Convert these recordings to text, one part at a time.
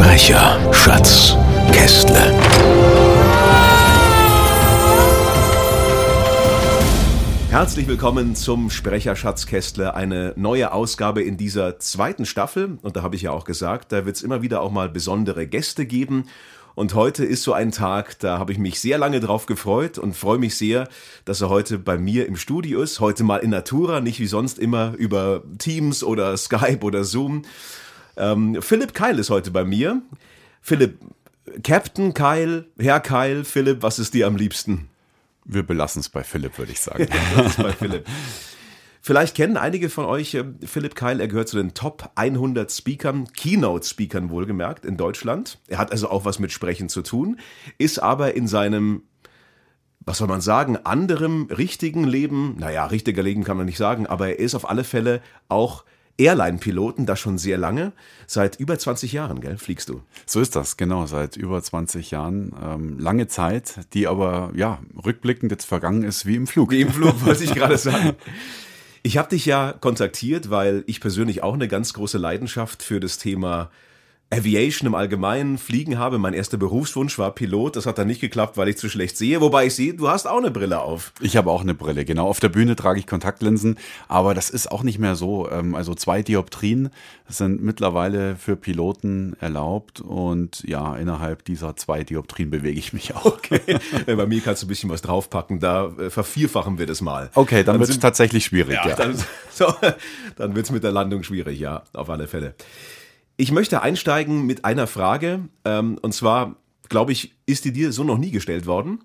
Sprecher, Schatz, Kästle. Herzlich willkommen zum Sprecher Schatzkästle, eine neue Ausgabe in dieser zweiten Staffel. Und da habe ich ja auch gesagt, da wird es immer wieder auch mal besondere Gäste geben. Und heute ist so ein Tag, da habe ich mich sehr lange drauf gefreut und freue mich sehr, dass er heute bei mir im Studio ist. Heute mal in Natura, nicht wie sonst immer über Teams oder Skype oder Zoom. Ähm, Philipp Keil ist heute bei mir. Philipp, Captain Keil, Herr Keil, Philipp, was ist dir am liebsten? Wir belassen es bei Philipp, würde ich sagen. bei Philipp. Vielleicht kennen einige von euch äh, Philipp Keil, er gehört zu den Top 100 Speakern, Keynote-Speakern wohlgemerkt in Deutschland. Er hat also auch was mit Sprechen zu tun, ist aber in seinem, was soll man sagen, anderem richtigen Leben, naja, richtiger Leben kann man nicht sagen, aber er ist auf alle Fälle auch Airline-Piloten, das schon sehr lange. Seit über 20 Jahren, gell, fliegst du? So ist das, genau, seit über 20 Jahren. Ähm, lange Zeit, die aber, ja, rückblickend jetzt vergangen ist wie im Flug. Wie im Flug, wollte ich gerade sagen. Ich habe dich ja kontaktiert, weil ich persönlich auch eine ganz große Leidenschaft für das Thema Aviation im Allgemeinen, Fliegen habe. Mein erster Berufswunsch war Pilot. Das hat dann nicht geklappt, weil ich zu schlecht sehe. Wobei ich sehe, du hast auch eine Brille auf. Ich habe auch eine Brille, genau. Auf der Bühne trage ich Kontaktlinsen, aber das ist auch nicht mehr so. Ähm, also zwei Dioptrien sind mittlerweile für Piloten erlaubt und ja, innerhalb dieser zwei Dioptrien bewege ich mich auch. Okay. Bei mir kannst du ein bisschen was draufpacken, da äh, vervierfachen wir das mal. Okay, dann, dann wird es tatsächlich schwierig. Ja, ja. Dann, so, dann wird es mit der Landung schwierig, ja, auf alle Fälle. Ich möchte einsteigen mit einer Frage, ähm, und zwar, glaube ich, ist die dir so noch nie gestellt worden.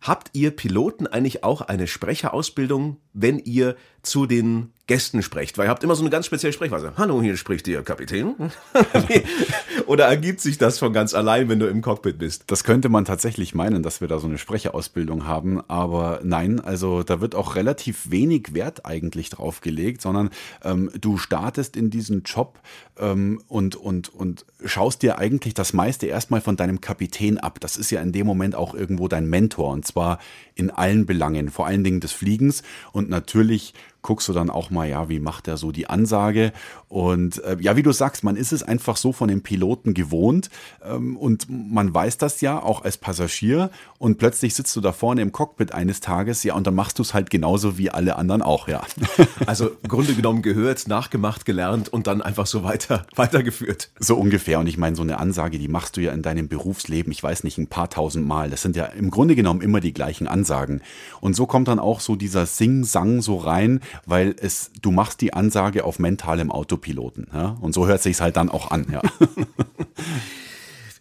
Habt ihr Piloten eigentlich auch eine Sprecherausbildung, wenn ihr zu den Gästen sprecht? Weil ihr habt immer so eine ganz spezielle Sprechweise. Hallo, hier spricht ihr Kapitän. Oder ergibt sich das von ganz allein, wenn du im Cockpit bist? Das könnte man tatsächlich meinen, dass wir da so eine Sprecherausbildung haben. Aber nein, also da wird auch relativ wenig Wert eigentlich drauf gelegt, sondern ähm, du startest in diesen Job ähm, und, und, und schaust dir eigentlich das meiste erstmal von deinem Kapitän ab. Das ist ja in dem Moment auch irgendwo dein Mentor und zwar in allen Belangen, vor allen Dingen des Fliegens und natürlich guckst du dann auch mal, ja, wie macht er so die Ansage? Und äh, ja, wie du sagst, man ist es einfach so von den Piloten gewohnt ähm, und man weiß das ja auch als Passagier und plötzlich sitzt du da vorne im Cockpit eines Tages, ja, und dann machst du es halt genauso wie alle anderen auch, ja. Also im Grunde genommen gehört, nachgemacht, gelernt und dann einfach so weiter, weitergeführt. So ungefähr. Und ich meine, so eine Ansage, die machst du ja in deinem Berufsleben, ich weiß nicht, ein paar tausend Mal. Das sind ja im Grunde genommen immer die gleichen Ansagen. Und so kommt dann auch so dieser Sing-Sang so rein, weil es, du machst die Ansage auf mentalem Autopiloten. Ja? Und so hört sich halt dann auch an, ja.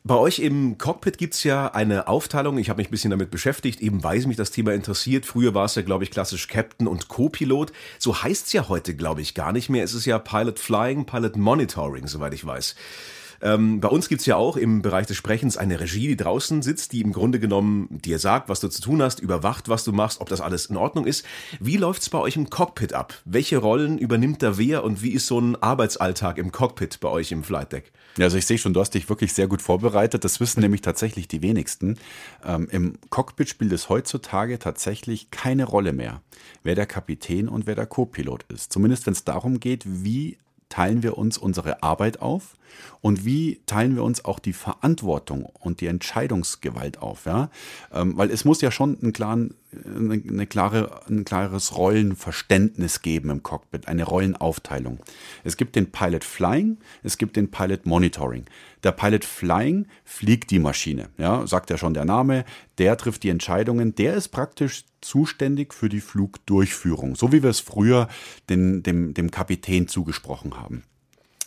Bei euch im Cockpit gibt's ja eine Aufteilung. Ich habe mich ein bisschen damit beschäftigt, eben weil mich das Thema interessiert. Früher war es ja, glaube ich, klassisch Captain und Co-Pilot. So heißt's ja heute, glaube ich, gar nicht mehr. Es ist ja Pilot Flying, Pilot Monitoring, soweit ich weiß. Ähm, bei uns gibt's ja auch im Bereich des Sprechens eine Regie, die draußen sitzt, die im Grunde genommen dir sagt, was du zu tun hast, überwacht, was du machst, ob das alles in Ordnung ist. Wie läuft's bei euch im Cockpit ab? Welche Rollen übernimmt da wer und wie ist so ein Arbeitsalltag im Cockpit bei euch im Flight Deck? Ja, also ich sehe schon, du hast dich wirklich sehr gut vorbereitet. Das wissen nämlich tatsächlich die wenigsten. Ähm, Im Cockpit spielt es heutzutage tatsächlich keine Rolle mehr, wer der Kapitän und wer der Co-Pilot ist. Zumindest wenn es darum geht, wie teilen wir uns unsere Arbeit auf und wie teilen wir uns auch die Verantwortung und die Entscheidungsgewalt auf, ja? Ähm, weil es muss ja schon einen klaren, eine, eine klare, ein klares Rollenverständnis geben im Cockpit, eine Rollenaufteilung. Es gibt den Pilot Flying, es gibt den Pilot Monitoring. Der Pilot Flying fliegt die Maschine, ja, sagt ja schon der Name, der trifft die Entscheidungen, der ist praktisch zuständig für die Flugdurchführung, so wie wir es früher den, dem, dem Kapitän zugesprochen haben.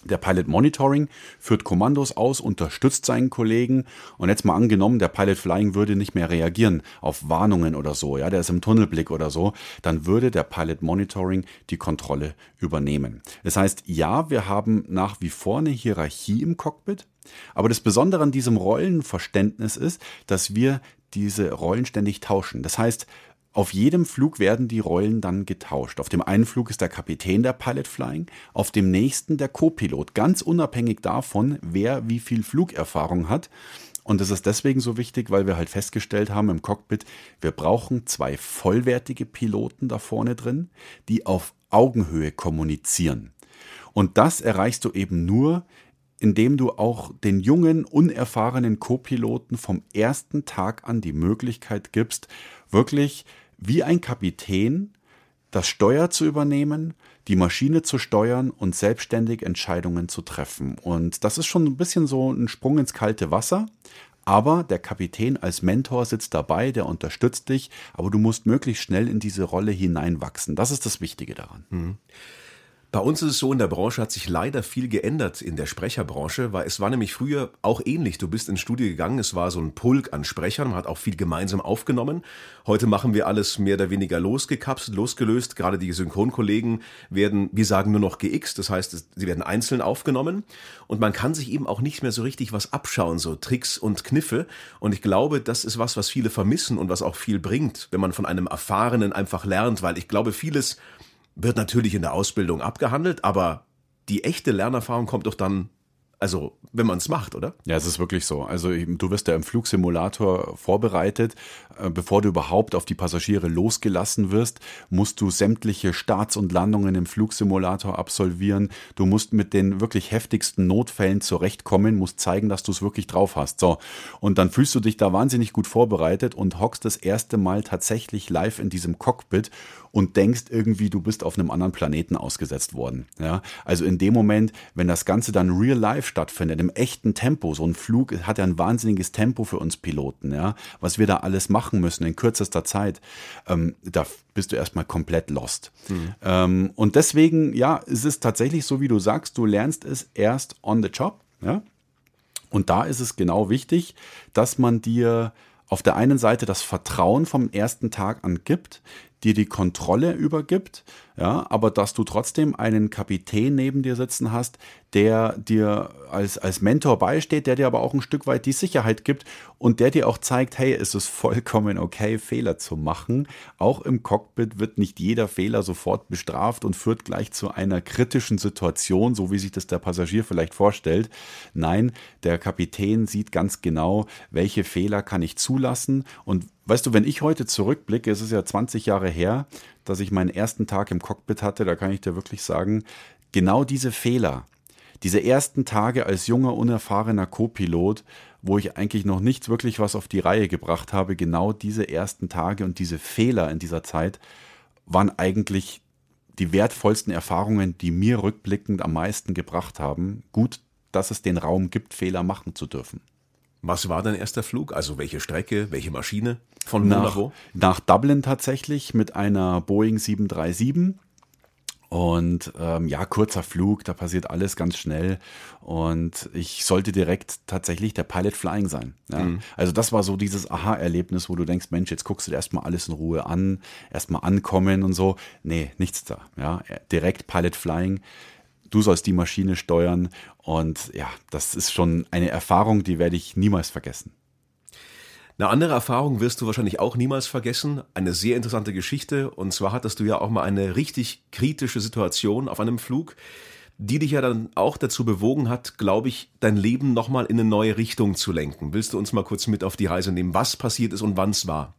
Der Pilot Monitoring führt Kommandos aus, unterstützt seinen Kollegen und jetzt mal angenommen, der Pilot Flying würde nicht mehr reagieren auf Warnungen oder so, ja, der ist im Tunnelblick oder so, dann würde der Pilot Monitoring die Kontrolle übernehmen. Das heißt, ja, wir haben nach wie vor eine Hierarchie im Cockpit, aber das Besondere an diesem Rollenverständnis ist, dass wir diese Rollen ständig tauschen. Das heißt, auf jedem Flug werden die Rollen dann getauscht. Auf dem einen Flug ist der Kapitän der Pilot Flying, auf dem nächsten der Co-Pilot, ganz unabhängig davon, wer wie viel Flugerfahrung hat. Und das ist deswegen so wichtig, weil wir halt festgestellt haben im Cockpit, wir brauchen zwei vollwertige Piloten da vorne drin, die auf Augenhöhe kommunizieren. Und das erreichst du eben nur, indem du auch den jungen, unerfahrenen Co-Piloten vom ersten Tag an die Möglichkeit gibst, wirklich wie ein Kapitän das Steuer zu übernehmen, die Maschine zu steuern und selbstständig Entscheidungen zu treffen. Und das ist schon ein bisschen so ein Sprung ins kalte Wasser. Aber der Kapitän als Mentor sitzt dabei, der unterstützt dich, aber du musst möglichst schnell in diese Rolle hineinwachsen. Das ist das Wichtige daran. Mhm. Bei uns ist es so, in der Branche hat sich leider viel geändert in der Sprecherbranche, weil es war nämlich früher auch ähnlich. Du bist ins Studio gegangen, es war so ein Pulk an Sprechern, man hat auch viel gemeinsam aufgenommen. Heute machen wir alles mehr oder weniger losgekapselt, losgelöst. Gerade die Synchronkollegen werden, wir sagen nur noch GX, das heißt, sie werden einzeln aufgenommen und man kann sich eben auch nicht mehr so richtig was abschauen, so Tricks und Kniffe. Und ich glaube, das ist was, was viele vermissen und was auch viel bringt, wenn man von einem Erfahrenen einfach lernt, weil ich glaube, vieles wird natürlich in der Ausbildung abgehandelt, aber die echte Lernerfahrung kommt doch dann also, wenn man es macht, oder? Ja, es ist wirklich so. Also, du wirst ja im Flugsimulator vorbereitet. Äh, bevor du überhaupt auf die Passagiere losgelassen wirst, musst du sämtliche Starts und Landungen im Flugsimulator absolvieren. Du musst mit den wirklich heftigsten Notfällen zurechtkommen, musst zeigen, dass du es wirklich drauf hast. So. Und dann fühlst du dich da wahnsinnig gut vorbereitet und hockst das erste Mal tatsächlich live in diesem Cockpit und denkst irgendwie, du bist auf einem anderen Planeten ausgesetzt worden. Ja, also in dem Moment, wenn das Ganze dann real life stattfindet, im echten Tempo, so ein Flug hat ja ein wahnsinniges Tempo für uns Piloten, ja, was wir da alles machen müssen in kürzester Zeit, ähm, da bist du erstmal komplett lost. Mhm. Ähm, und deswegen, ja, es ist tatsächlich so, wie du sagst, du lernst es erst on the job, ja. Und da ist es genau wichtig, dass man dir auf der einen Seite das Vertrauen vom ersten Tag an gibt, dir die Kontrolle übergibt, ja, aber dass du trotzdem einen Kapitän neben dir sitzen hast, der dir als, als Mentor beisteht, der dir aber auch ein Stück weit die Sicherheit gibt und der dir auch zeigt, hey, es ist vollkommen okay, Fehler zu machen. Auch im Cockpit wird nicht jeder Fehler sofort bestraft und führt gleich zu einer kritischen Situation, so wie sich das der Passagier vielleicht vorstellt. Nein, der Kapitän sieht ganz genau, welche Fehler kann ich zulassen und Weißt du, wenn ich heute zurückblicke, es ist ja 20 Jahre her, dass ich meinen ersten Tag im Cockpit hatte, da kann ich dir wirklich sagen, genau diese Fehler, diese ersten Tage als junger, unerfahrener Co-Pilot, wo ich eigentlich noch nicht wirklich was auf die Reihe gebracht habe, genau diese ersten Tage und diese Fehler in dieser Zeit waren eigentlich die wertvollsten Erfahrungen, die mir rückblickend am meisten gebracht haben. Gut, dass es den Raum gibt, Fehler machen zu dürfen. Was war dein erster Flug? Also welche Strecke, welche Maschine? Von nach, nach Dublin tatsächlich mit einer Boeing 737 und ähm, ja, kurzer Flug, da passiert alles ganz schnell. Und ich sollte direkt tatsächlich der Pilot Flying sein. Ja? Mhm. Also das war so dieses Aha-Erlebnis, wo du denkst, Mensch, jetzt guckst du dir erstmal alles in Ruhe an, erstmal ankommen und so. Nee, nichts da. Ja? Direkt Pilot Flying. Du sollst die Maschine steuern. Und ja, das ist schon eine Erfahrung, die werde ich niemals vergessen. Eine andere Erfahrung wirst du wahrscheinlich auch niemals vergessen. Eine sehr interessante Geschichte. Und zwar hattest du ja auch mal eine richtig kritische Situation auf einem Flug, die dich ja dann auch dazu bewogen hat, glaube ich, dein Leben nochmal in eine neue Richtung zu lenken. Willst du uns mal kurz mit auf die Reise nehmen, was passiert ist und wann es war?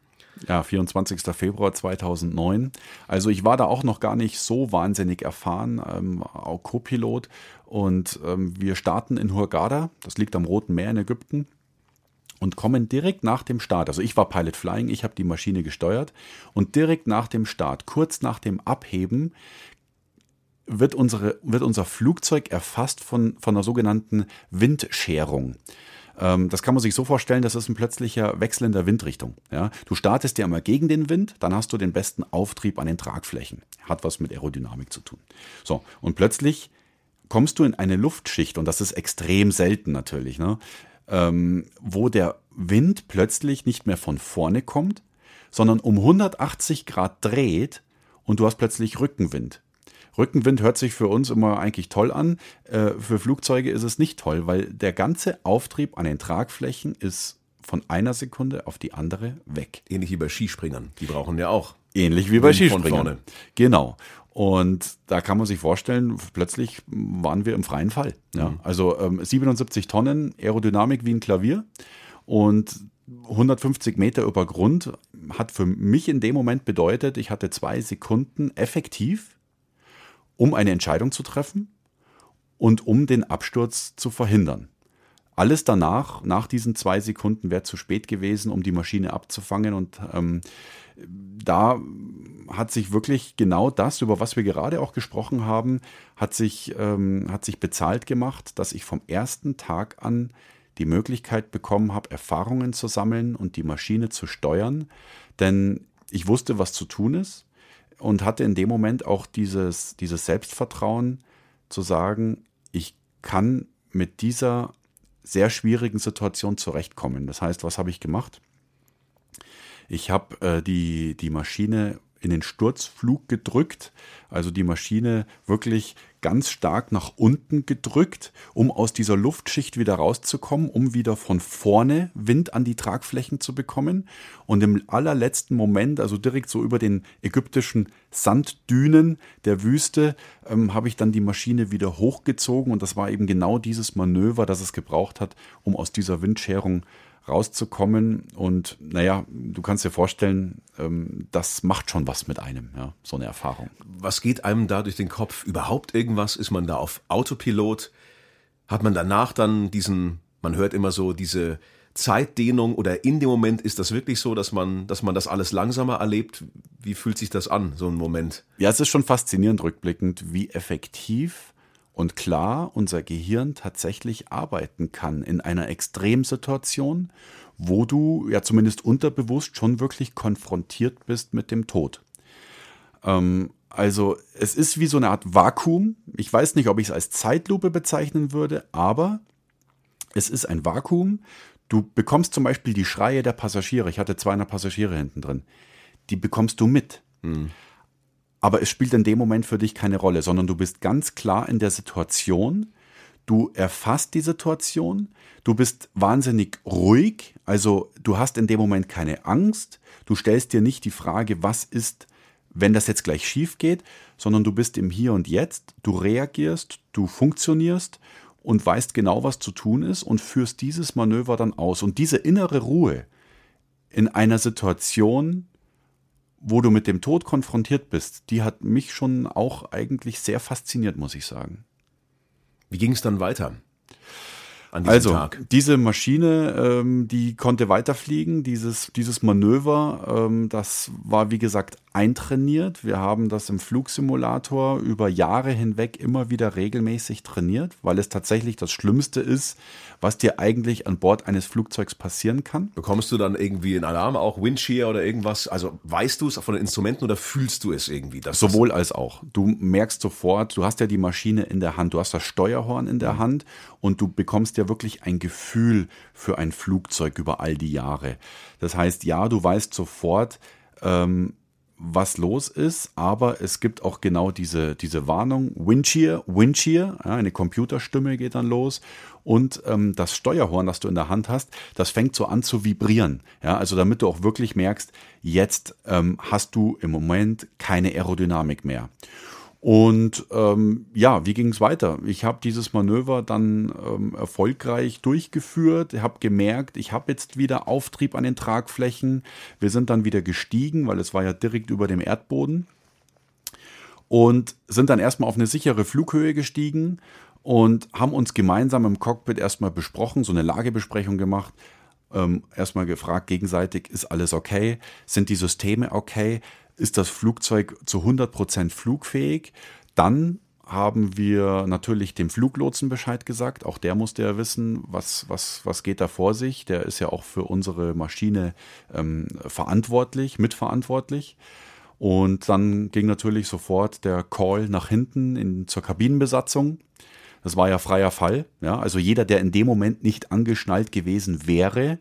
Ja, 24. Februar 2009. Also ich war da auch noch gar nicht so wahnsinnig erfahren, ähm, auch Co-Pilot. Und ähm, wir starten in Hurghada, das liegt am Roten Meer in Ägypten und kommen direkt nach dem Start. Also ich war Pilot Flying, ich habe die Maschine gesteuert und direkt nach dem Start, kurz nach dem Abheben, wird, unsere, wird unser Flugzeug erfasst von, von einer sogenannten Windscherung. Ähm, das kann man sich so vorstellen, das ist ein plötzlicher Wechsel in der Windrichtung. Ja? Du startest ja immer gegen den Wind, dann hast du den besten Auftrieb an den Tragflächen. Hat was mit Aerodynamik zu tun. So, und plötzlich kommst du in eine Luftschicht, und das ist extrem selten natürlich, ne? ähm, wo der Wind plötzlich nicht mehr von vorne kommt, sondern um 180 Grad dreht und du hast plötzlich Rückenwind. Rückenwind hört sich für uns immer eigentlich toll an. Äh, für Flugzeuge ist es nicht toll, weil der ganze Auftrieb an den Tragflächen ist von einer Sekunde auf die andere weg. Ähnlich wie bei Skispringern. Die brauchen ja auch. Ähnlich wie bei Wind Skispringern. Genau. Und da kann man sich vorstellen, plötzlich waren wir im freien Fall. Ja. Mhm. Also ähm, 77 Tonnen Aerodynamik wie ein Klavier und 150 Meter über Grund hat für mich in dem Moment bedeutet, ich hatte zwei Sekunden effektiv, um eine Entscheidung zu treffen und um den Absturz zu verhindern. Alles danach, nach diesen zwei Sekunden, wäre zu spät gewesen, um die Maschine abzufangen. Und ähm, da hat sich wirklich genau das, über was wir gerade auch gesprochen haben, hat sich, ähm, hat sich bezahlt gemacht, dass ich vom ersten Tag an die Möglichkeit bekommen habe, Erfahrungen zu sammeln und die Maschine zu steuern. Denn ich wusste, was zu tun ist und hatte in dem Moment auch dieses, dieses Selbstvertrauen zu sagen, ich kann mit dieser sehr schwierigen Situation zurechtkommen. Das heißt, was habe ich gemacht? Ich habe äh, die, die Maschine in den Sturzflug gedrückt, also die Maschine wirklich ganz stark nach unten gedrückt, um aus dieser Luftschicht wieder rauszukommen, um wieder von vorne Wind an die Tragflächen zu bekommen. Und im allerletzten Moment, also direkt so über den ägyptischen Sanddünen der Wüste, ähm, habe ich dann die Maschine wieder hochgezogen. Und das war eben genau dieses Manöver, das es gebraucht hat, um aus dieser Windscherung rauszukommen. Und naja, du kannst dir vorstellen, ähm, das macht schon was mit einem, ja, so eine Erfahrung. Was geht einem da durch den Kopf? Überhaupt irgendwas? Ist man da auf Autopilot? Hat man danach dann diesen, man hört immer so diese Zeitdehnung oder in dem Moment ist das wirklich so, dass man, dass man das alles langsamer erlebt? Wie fühlt sich das an, so ein Moment? Ja, es ist schon faszinierend rückblickend, wie effektiv und klar unser Gehirn tatsächlich arbeiten kann in einer Extremsituation, wo du ja zumindest unterbewusst schon wirklich konfrontiert bist mit dem Tod. Ähm, also es ist wie so eine Art Vakuum. Ich weiß nicht, ob ich es als Zeitlupe bezeichnen würde, aber es ist ein Vakuum. Du bekommst zum Beispiel die Schreie der Passagiere. Ich hatte 200 Passagiere hinten drin. Die bekommst du mit. Hm aber es spielt in dem Moment für dich keine Rolle, sondern du bist ganz klar in der Situation, du erfasst die Situation, du bist wahnsinnig ruhig, also du hast in dem Moment keine Angst, du stellst dir nicht die Frage, was ist, wenn das jetzt gleich schief geht, sondern du bist im Hier und Jetzt, du reagierst, du funktionierst und weißt genau, was zu tun ist und führst dieses Manöver dann aus. Und diese innere Ruhe in einer Situation, wo du mit dem Tod konfrontiert bist, die hat mich schon auch eigentlich sehr fasziniert, muss ich sagen. Wie ging es dann weiter? also, Tag? diese Maschine, ähm, die konnte weiterfliegen. Dieses, dieses Manöver, ähm, das war wie gesagt eintrainiert. Wir haben das im Flugsimulator über Jahre hinweg immer wieder regelmäßig trainiert, weil es tatsächlich das Schlimmste ist, was dir eigentlich an Bord eines Flugzeugs passieren kann. Bekommst du dann irgendwie einen Alarm, auch Windshear oder irgendwas? Also weißt du es von den Instrumenten oder fühlst du es irgendwie? Sowohl als auch. Du merkst sofort, du hast ja die Maschine in der Hand, du hast das Steuerhorn in der mhm. Hand und du bekommst ja wirklich ein Gefühl für ein Flugzeug über all die Jahre. Das heißt, ja, du weißt sofort, ähm, was los ist, aber es gibt auch genau diese, diese Warnung, Windshear, Windshear, ja, eine Computerstimme geht dann los. Und ähm, das Steuerhorn, das du in der Hand hast, das fängt so an zu vibrieren, ja, also damit du auch wirklich merkst, jetzt ähm, hast du im Moment keine Aerodynamik mehr. Und ähm, ja, wie ging es weiter? Ich habe dieses Manöver dann ähm, erfolgreich durchgeführt, habe gemerkt, ich habe jetzt wieder Auftrieb an den Tragflächen. Wir sind dann wieder gestiegen, weil es war ja direkt über dem Erdboden. Und sind dann erstmal auf eine sichere Flughöhe gestiegen und haben uns gemeinsam im Cockpit erstmal besprochen, so eine Lagebesprechung gemacht. Ähm, erstmal gefragt gegenseitig, ist alles okay? Sind die Systeme okay? Ist das Flugzeug zu 100% flugfähig. Dann haben wir natürlich dem Fluglotsen Bescheid gesagt. Auch der musste ja wissen, was, was, was geht da vor sich. Der ist ja auch für unsere Maschine ähm, verantwortlich, mitverantwortlich. Und dann ging natürlich sofort der Call nach hinten in, zur Kabinenbesatzung. Das war ja freier Fall. Ja? Also jeder, der in dem Moment nicht angeschnallt gewesen wäre,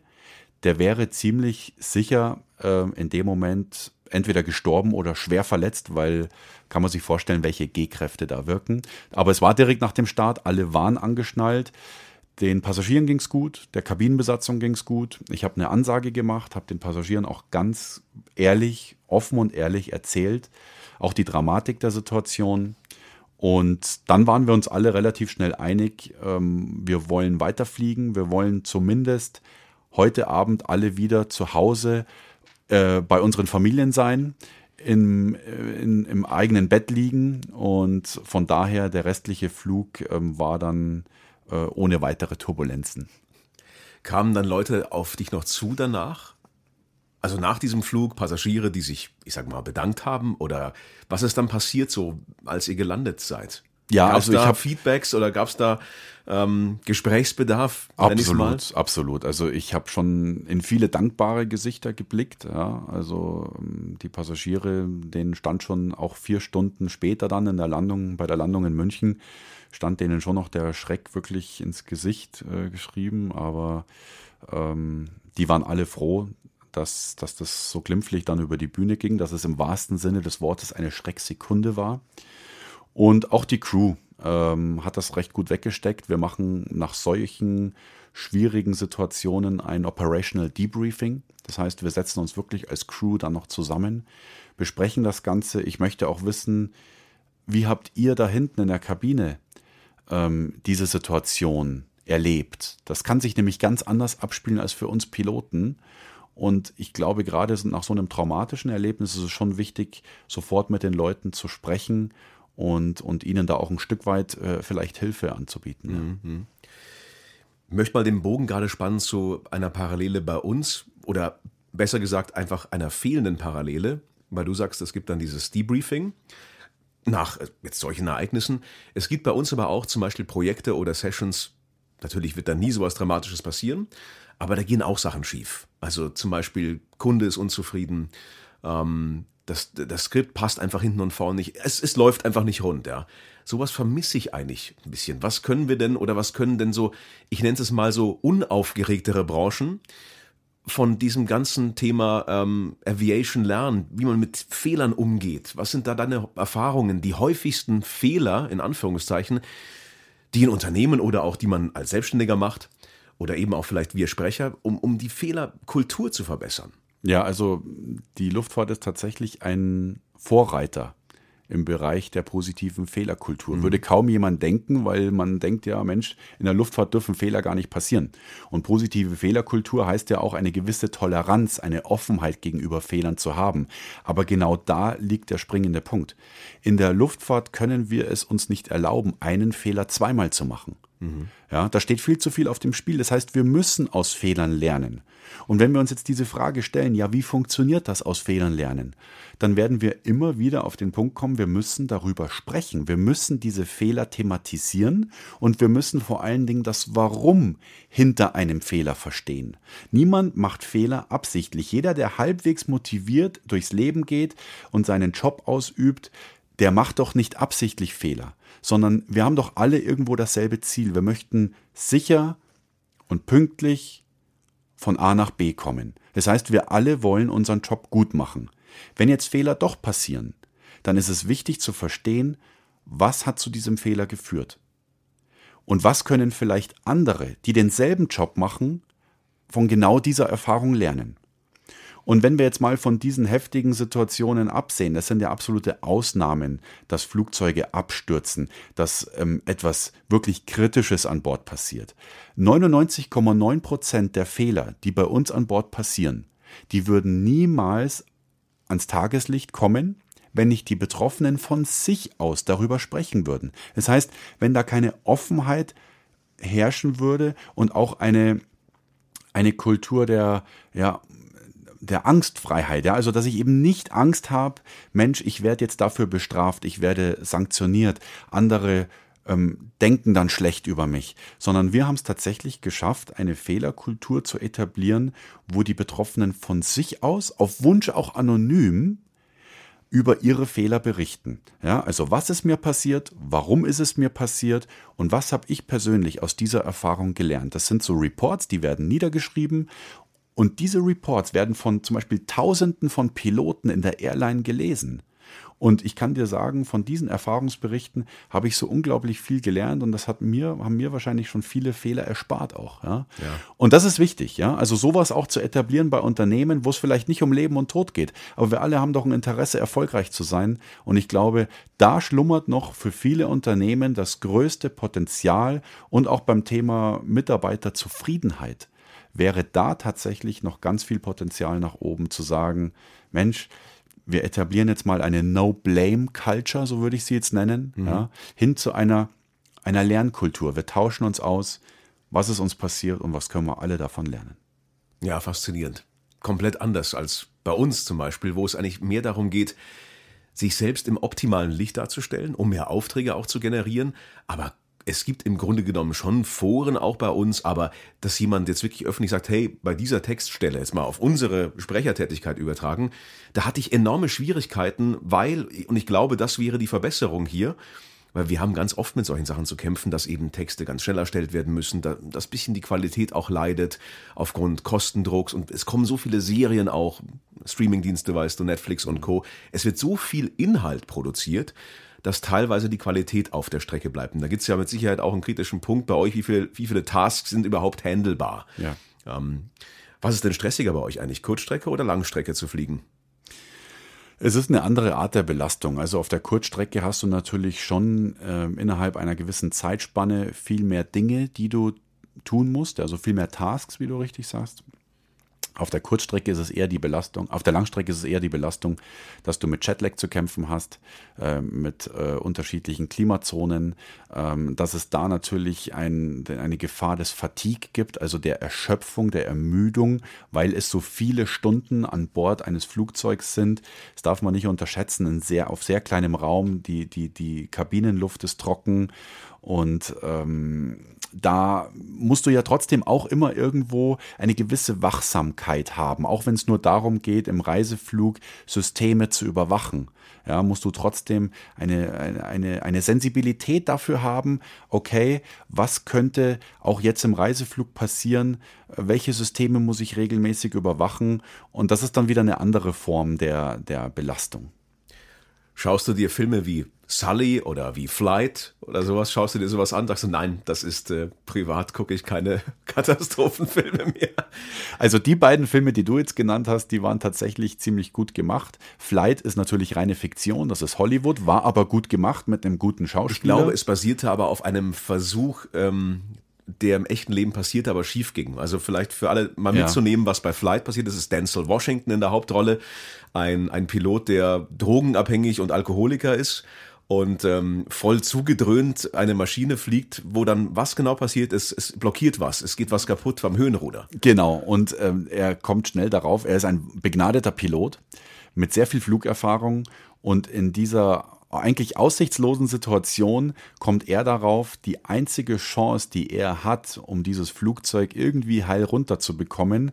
der wäre ziemlich sicher äh, in dem Moment entweder gestorben oder schwer verletzt, weil kann man sich vorstellen, welche G-Kräfte da wirken. Aber es war direkt nach dem Start, alle waren angeschnallt. Den Passagieren ging es gut, der Kabinenbesatzung ging es gut. Ich habe eine Ansage gemacht, habe den Passagieren auch ganz ehrlich, offen und ehrlich erzählt, auch die Dramatik der Situation. Und dann waren wir uns alle relativ schnell einig, ähm, wir wollen weiterfliegen, wir wollen zumindest heute Abend alle wieder zu Hause äh, bei unseren Familien sein, im, äh, in, im eigenen Bett liegen und von daher der restliche Flug ähm, war dann äh, ohne weitere Turbulenzen. Kamen dann Leute auf dich noch zu danach? Also nach diesem Flug Passagiere, die sich, ich sag mal, bedankt haben? Oder was ist dann passiert so, als ihr gelandet seid? Ja, gab's also da ich habe Feedbacks oder gab es da ähm, Gesprächsbedarf? Absolut, absolut. Also ich habe schon in viele dankbare Gesichter geblickt. Ja. Also ähm, die Passagiere, denen stand schon auch vier Stunden später dann in der Landung, bei der Landung in München, stand denen schon noch der Schreck wirklich ins Gesicht äh, geschrieben. Aber ähm, die waren alle froh, dass, dass das so glimpflich dann über die Bühne ging, dass es im wahrsten Sinne des Wortes eine Schrecksekunde war. Und auch die Crew ähm, hat das recht gut weggesteckt. Wir machen nach solchen schwierigen Situationen ein Operational Debriefing. Das heißt, wir setzen uns wirklich als Crew dann noch zusammen, besprechen das Ganze. Ich möchte auch wissen, wie habt ihr da hinten in der Kabine ähm, diese Situation erlebt? Das kann sich nämlich ganz anders abspielen als für uns Piloten. Und ich glaube, gerade nach so einem traumatischen Erlebnis ist es schon wichtig, sofort mit den Leuten zu sprechen und, und ihnen da auch ein Stück weit äh, vielleicht Hilfe anzubieten. Ja. Mhm. Ich möchte mal den Bogen gerade spannen zu einer Parallele bei uns oder besser gesagt einfach einer fehlenden Parallele, weil du sagst, es gibt dann dieses Debriefing nach äh, jetzt solchen Ereignissen. Es gibt bei uns aber auch zum Beispiel Projekte oder Sessions, natürlich wird da nie sowas Dramatisches passieren, aber da gehen auch Sachen schief. Also zum Beispiel Kunde ist unzufrieden, ähm, das, das Skript passt einfach hinten und vorne nicht. Es, es läuft einfach nicht rund, ja. Sowas vermisse ich eigentlich ein bisschen. Was können wir denn oder was können denn so, ich nenne es mal so unaufgeregtere Branchen von diesem ganzen Thema ähm, Aviation lernen, wie man mit Fehlern umgeht? Was sind da deine Erfahrungen, die häufigsten Fehler, in Anführungszeichen, die in Unternehmen oder auch die man als Selbstständiger macht oder eben auch vielleicht wir Sprecher, um, um die Fehlerkultur zu verbessern? Ja, also die Luftfahrt ist tatsächlich ein Vorreiter im Bereich der positiven Fehlerkultur. Mhm. Würde kaum jemand denken, weil man denkt ja, Mensch, in der Luftfahrt dürfen Fehler gar nicht passieren. Und positive Fehlerkultur heißt ja auch eine gewisse Toleranz, eine Offenheit gegenüber Fehlern zu haben. Aber genau da liegt der springende Punkt. In der Luftfahrt können wir es uns nicht erlauben, einen Fehler zweimal zu machen. Ja, da steht viel zu viel auf dem Spiel. Das heißt, wir müssen aus Fehlern lernen. Und wenn wir uns jetzt diese Frage stellen, ja, wie funktioniert das aus Fehlern lernen, dann werden wir immer wieder auf den Punkt kommen, wir müssen darüber sprechen. Wir müssen diese Fehler thematisieren und wir müssen vor allen Dingen das Warum hinter einem Fehler verstehen. Niemand macht Fehler absichtlich. Jeder, der halbwegs motiviert durchs Leben geht und seinen Job ausübt, der macht doch nicht absichtlich Fehler, sondern wir haben doch alle irgendwo dasselbe Ziel. Wir möchten sicher und pünktlich von A nach B kommen. Das heißt, wir alle wollen unseren Job gut machen. Wenn jetzt Fehler doch passieren, dann ist es wichtig zu verstehen, was hat zu diesem Fehler geführt. Und was können vielleicht andere, die denselben Job machen, von genau dieser Erfahrung lernen. Und wenn wir jetzt mal von diesen heftigen Situationen absehen, das sind ja absolute Ausnahmen, dass Flugzeuge abstürzen, dass ähm, etwas wirklich Kritisches an Bord passiert. 99,9 Prozent der Fehler, die bei uns an Bord passieren, die würden niemals ans Tageslicht kommen, wenn nicht die Betroffenen von sich aus darüber sprechen würden. Das heißt, wenn da keine Offenheit herrschen würde und auch eine, eine Kultur der, ja, der Angstfreiheit, ja, also dass ich eben nicht Angst habe, Mensch, ich werde jetzt dafür bestraft, ich werde sanktioniert, andere ähm, denken dann schlecht über mich, sondern wir haben es tatsächlich geschafft, eine Fehlerkultur zu etablieren, wo die Betroffenen von sich aus, auf Wunsch auch anonym, über ihre Fehler berichten. Ja, also was ist mir passiert, warum ist es mir passiert und was habe ich persönlich aus dieser Erfahrung gelernt. Das sind so Reports, die werden niedergeschrieben und diese Reports werden von zum Beispiel Tausenden von Piloten in der Airline gelesen. Und ich kann dir sagen, von diesen Erfahrungsberichten habe ich so unglaublich viel gelernt und das hat mir, haben mir wahrscheinlich schon viele Fehler erspart auch. Ja? ja. Und das ist wichtig, ja. Also sowas auch zu etablieren bei Unternehmen, wo es vielleicht nicht um Leben und Tod geht. Aber wir alle haben doch ein Interesse, erfolgreich zu sein. Und ich glaube, da schlummert noch für viele Unternehmen das größte Potenzial und auch beim Thema Mitarbeiterzufriedenheit wäre da tatsächlich noch ganz viel Potenzial nach oben zu sagen, Mensch, wir etablieren jetzt mal eine No-Blame-Culture, so würde ich sie jetzt nennen, mhm. ja, hin zu einer, einer Lernkultur. Wir tauschen uns aus, was ist uns passiert und was können wir alle davon lernen. Ja, faszinierend. Komplett anders als bei uns zum Beispiel, wo es eigentlich mehr darum geht, sich selbst im optimalen Licht darzustellen, um mehr Aufträge auch zu generieren, aber es gibt im Grunde genommen schon Foren auch bei uns, aber dass jemand jetzt wirklich öffentlich sagt, hey, bei dieser Textstelle jetzt mal auf unsere Sprechertätigkeit übertragen, da hatte ich enorme Schwierigkeiten, weil, und ich glaube, das wäre die Verbesserung hier, weil wir haben ganz oft mit solchen Sachen zu kämpfen, dass eben Texte ganz schnell erstellt werden müssen, dass bisschen die Qualität auch leidet aufgrund Kostendrucks und es kommen so viele Serien auch, Streamingdienste, weißt du, Netflix und Co. Es wird so viel Inhalt produziert, dass teilweise die Qualität auf der Strecke bleibt. Und da gibt es ja mit Sicherheit auch einen kritischen Punkt bei euch, wie, viel, wie viele Tasks sind überhaupt handelbar. Ja. Ähm, was ist denn stressiger bei euch eigentlich, Kurzstrecke oder Langstrecke zu fliegen? Es ist eine andere Art der Belastung. Also auf der Kurzstrecke hast du natürlich schon äh, innerhalb einer gewissen Zeitspanne viel mehr Dinge, die du tun musst, also viel mehr Tasks, wie du richtig sagst. Auf der Kurzstrecke ist es eher die Belastung, auf der Langstrecke ist es eher die Belastung, dass du mit Jetlag zu kämpfen hast, äh, mit äh, unterschiedlichen Klimazonen, ähm, dass es da natürlich ein, eine Gefahr des Fatigue gibt, also der Erschöpfung, der Ermüdung, weil es so viele Stunden an Bord eines Flugzeugs sind. Das darf man nicht unterschätzen, in sehr, auf sehr kleinem Raum, die, die, die Kabinenluft ist trocken. Und ähm, da musst du ja trotzdem auch immer irgendwo eine gewisse Wachsamkeit haben, auch wenn es nur darum geht, im Reiseflug Systeme zu überwachen. Ja, musst du trotzdem eine, eine, eine Sensibilität dafür haben, okay, was könnte auch jetzt im Reiseflug passieren, welche Systeme muss ich regelmäßig überwachen und das ist dann wieder eine andere Form der, der Belastung. Schaust du dir Filme wie Sully oder wie Flight oder sowas, schaust du dir sowas an, sagst du, nein, das ist äh, privat, gucke ich keine Katastrophenfilme mehr. Also die beiden Filme, die du jetzt genannt hast, die waren tatsächlich ziemlich gut gemacht. Flight ist natürlich reine Fiktion, das ist Hollywood, war aber gut gemacht mit einem guten Schauspieler. Ich glaube, es basierte aber auf einem Versuch, ähm, der im echten Leben passierte, aber schief ging. Also vielleicht für alle mal ja. mitzunehmen, was bei Flight passiert ist, ist Denzel Washington in der Hauptrolle, ein, ein Pilot, der drogenabhängig und Alkoholiker ist und ähm, voll zugedröhnt eine Maschine fliegt, wo dann was genau passiert ist, es blockiert was, es geht was kaputt beim Höhenruder. Genau, und ähm, er kommt schnell darauf, er ist ein begnadeter Pilot mit sehr viel Flugerfahrung und in dieser eigentlich aussichtslosen Situation kommt er darauf, die einzige Chance, die er hat, um dieses Flugzeug irgendwie heil runterzubekommen,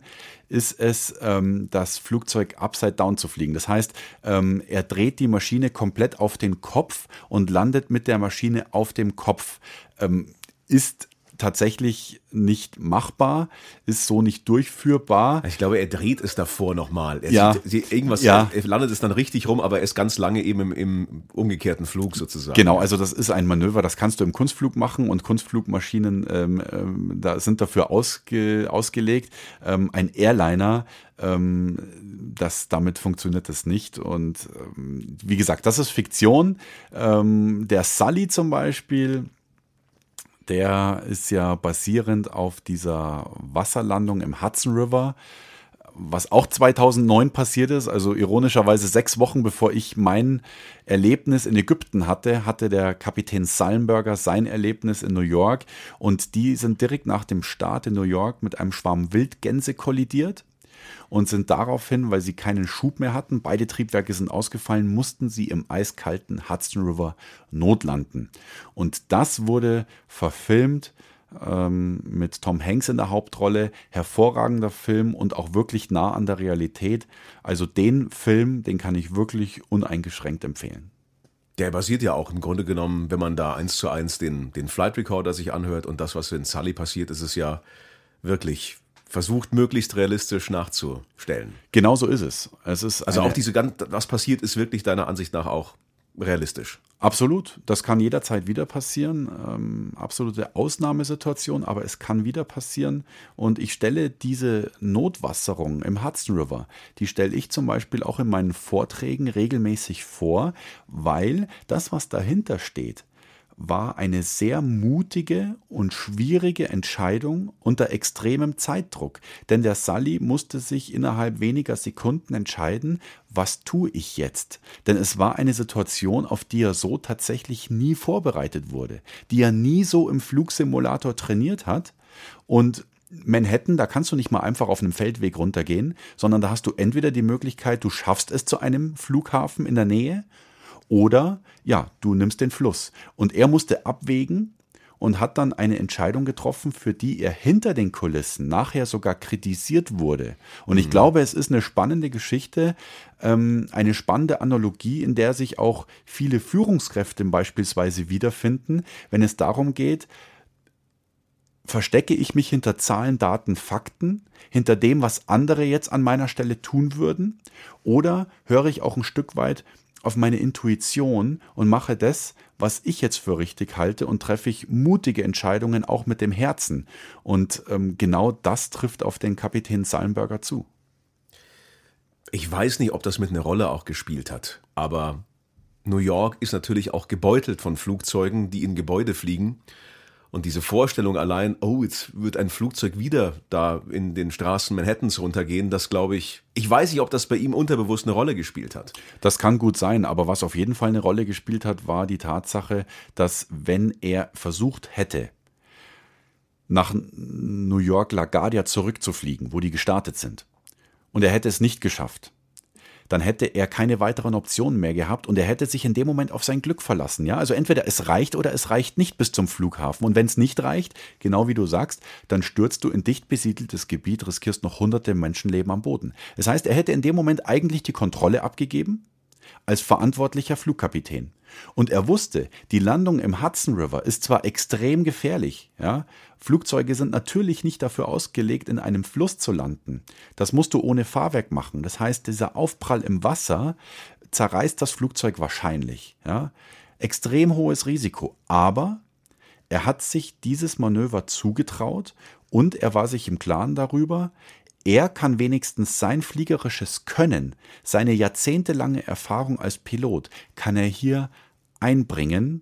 ist es, ähm, das Flugzeug upside down zu fliegen. Das heißt, ähm, er dreht die Maschine komplett auf den Kopf und landet mit der Maschine auf dem Kopf. Ähm, ist tatsächlich nicht machbar, ist so nicht durchführbar. Ich glaube, er dreht es davor nochmal. Ja. Sieht, irgendwas, ja. er landet es dann richtig rum, aber er ist ganz lange eben im, im, umgekehrten Flug sozusagen. Genau, also das ist ein Manöver, das kannst du im Kunstflug machen und Kunstflugmaschinen ähm, ähm, da sind dafür ausge, ausgelegt. Ähm, ein Airliner ähm, das damit funktioniert es nicht. Und ähm, wie gesagt, das ist Fiktion. Ähm, der Sully zum Beispiel, der ist ja basierend auf dieser Wasserlandung im Hudson River, was auch 2009 passiert ist, also ironischerweise sechs Wochen bevor ich mein Erlebnis in Ägypten hatte, hatte der Kapitän Sallenberger sein Erlebnis in New York. Und die sind direkt nach dem Start in New York mit einem Schwarm Wildgänse kollidiert und sind daraufhin, weil sie keinen Schub mehr hatten, beide Triebwerke sind ausgefallen, mussten sie im eiskalten Hudson River notlanden. Und das wurde verfilmt ähm, mit Tom Hanks in der Hauptrolle. Hervorragender Film und auch wirklich nah an der Realität. Also den Film, den kann ich wirklich uneingeschränkt empfehlen. Der basiert ja auch im Grunde genommen, wenn man da eins zu eins den, den Flight Recorder sich anhört und das, was in Sully passiert, ist es ja wirklich versucht, möglichst realistisch nachzustellen. Genau so ist es. es ist also auch diese ganz, was passiert, ist wirklich deiner Ansicht nach auch realistisch. Absolut. Das kann jederzeit wieder passieren. Ähm, absolute Ausnahmesituation, aber es kann wieder passieren. Und ich stelle diese Notwasserung im Hudson River, die stelle ich zum Beispiel auch in meinen Vorträgen regelmäßig vor, weil das, was dahinter steht, war eine sehr mutige und schwierige Entscheidung unter extremem Zeitdruck, denn der Sully musste sich innerhalb weniger Sekunden entscheiden, was tue ich jetzt? Denn es war eine Situation, auf die er so tatsächlich nie vorbereitet wurde, die er nie so im Flugsimulator trainiert hat und Manhattan, da kannst du nicht mal einfach auf einem Feldweg runtergehen, sondern da hast du entweder die Möglichkeit, du schaffst es zu einem Flughafen in der Nähe oder ja, du nimmst den Fluss. Und er musste abwägen und hat dann eine Entscheidung getroffen, für die er hinter den Kulissen nachher sogar kritisiert wurde. Und ich mhm. glaube, es ist eine spannende Geschichte, ähm, eine spannende Analogie, in der sich auch viele Führungskräfte beispielsweise wiederfinden, wenn es darum geht, verstecke ich mich hinter Zahlen, Daten, Fakten, hinter dem, was andere jetzt an meiner Stelle tun würden? Oder höre ich auch ein Stück weit auf meine Intuition und mache das, was ich jetzt für richtig halte und treffe ich mutige Entscheidungen auch mit dem Herzen. Und ähm, genau das trifft auf den Kapitän Sallenberger zu. Ich weiß nicht, ob das mit einer Rolle auch gespielt hat, aber New York ist natürlich auch gebeutelt von Flugzeugen, die in Gebäude fliegen. Und diese Vorstellung allein, oh, jetzt wird ein Flugzeug wieder da in den Straßen Manhattans runtergehen, das glaube ich, ich weiß nicht, ob das bei ihm unterbewusst eine Rolle gespielt hat. Das kann gut sein, aber was auf jeden Fall eine Rolle gespielt hat, war die Tatsache, dass wenn er versucht hätte, nach New York LaGuardia zurückzufliegen, wo die gestartet sind, und er hätte es nicht geschafft, dann hätte er keine weiteren Optionen mehr gehabt und er hätte sich in dem Moment auf sein Glück verlassen. Ja, also entweder es reicht oder es reicht nicht bis zum Flughafen. Und wenn es nicht reicht, genau wie du sagst, dann stürzt du in dicht besiedeltes Gebiet, riskierst noch hunderte Menschenleben am Boden. Das heißt, er hätte in dem Moment eigentlich die Kontrolle abgegeben als verantwortlicher Flugkapitän. Und er wusste, die Landung im Hudson River ist zwar extrem gefährlich, ja, Flugzeuge sind natürlich nicht dafür ausgelegt, in einem Fluss zu landen. Das musst du ohne Fahrwerk machen. Das heißt, dieser Aufprall im Wasser zerreißt das Flugzeug wahrscheinlich, ja. Extrem hohes Risiko, aber er hat sich dieses Manöver zugetraut und er war sich im Klaren darüber, er kann wenigstens sein fliegerisches Können, seine jahrzehntelange Erfahrung als Pilot, kann er hier einbringen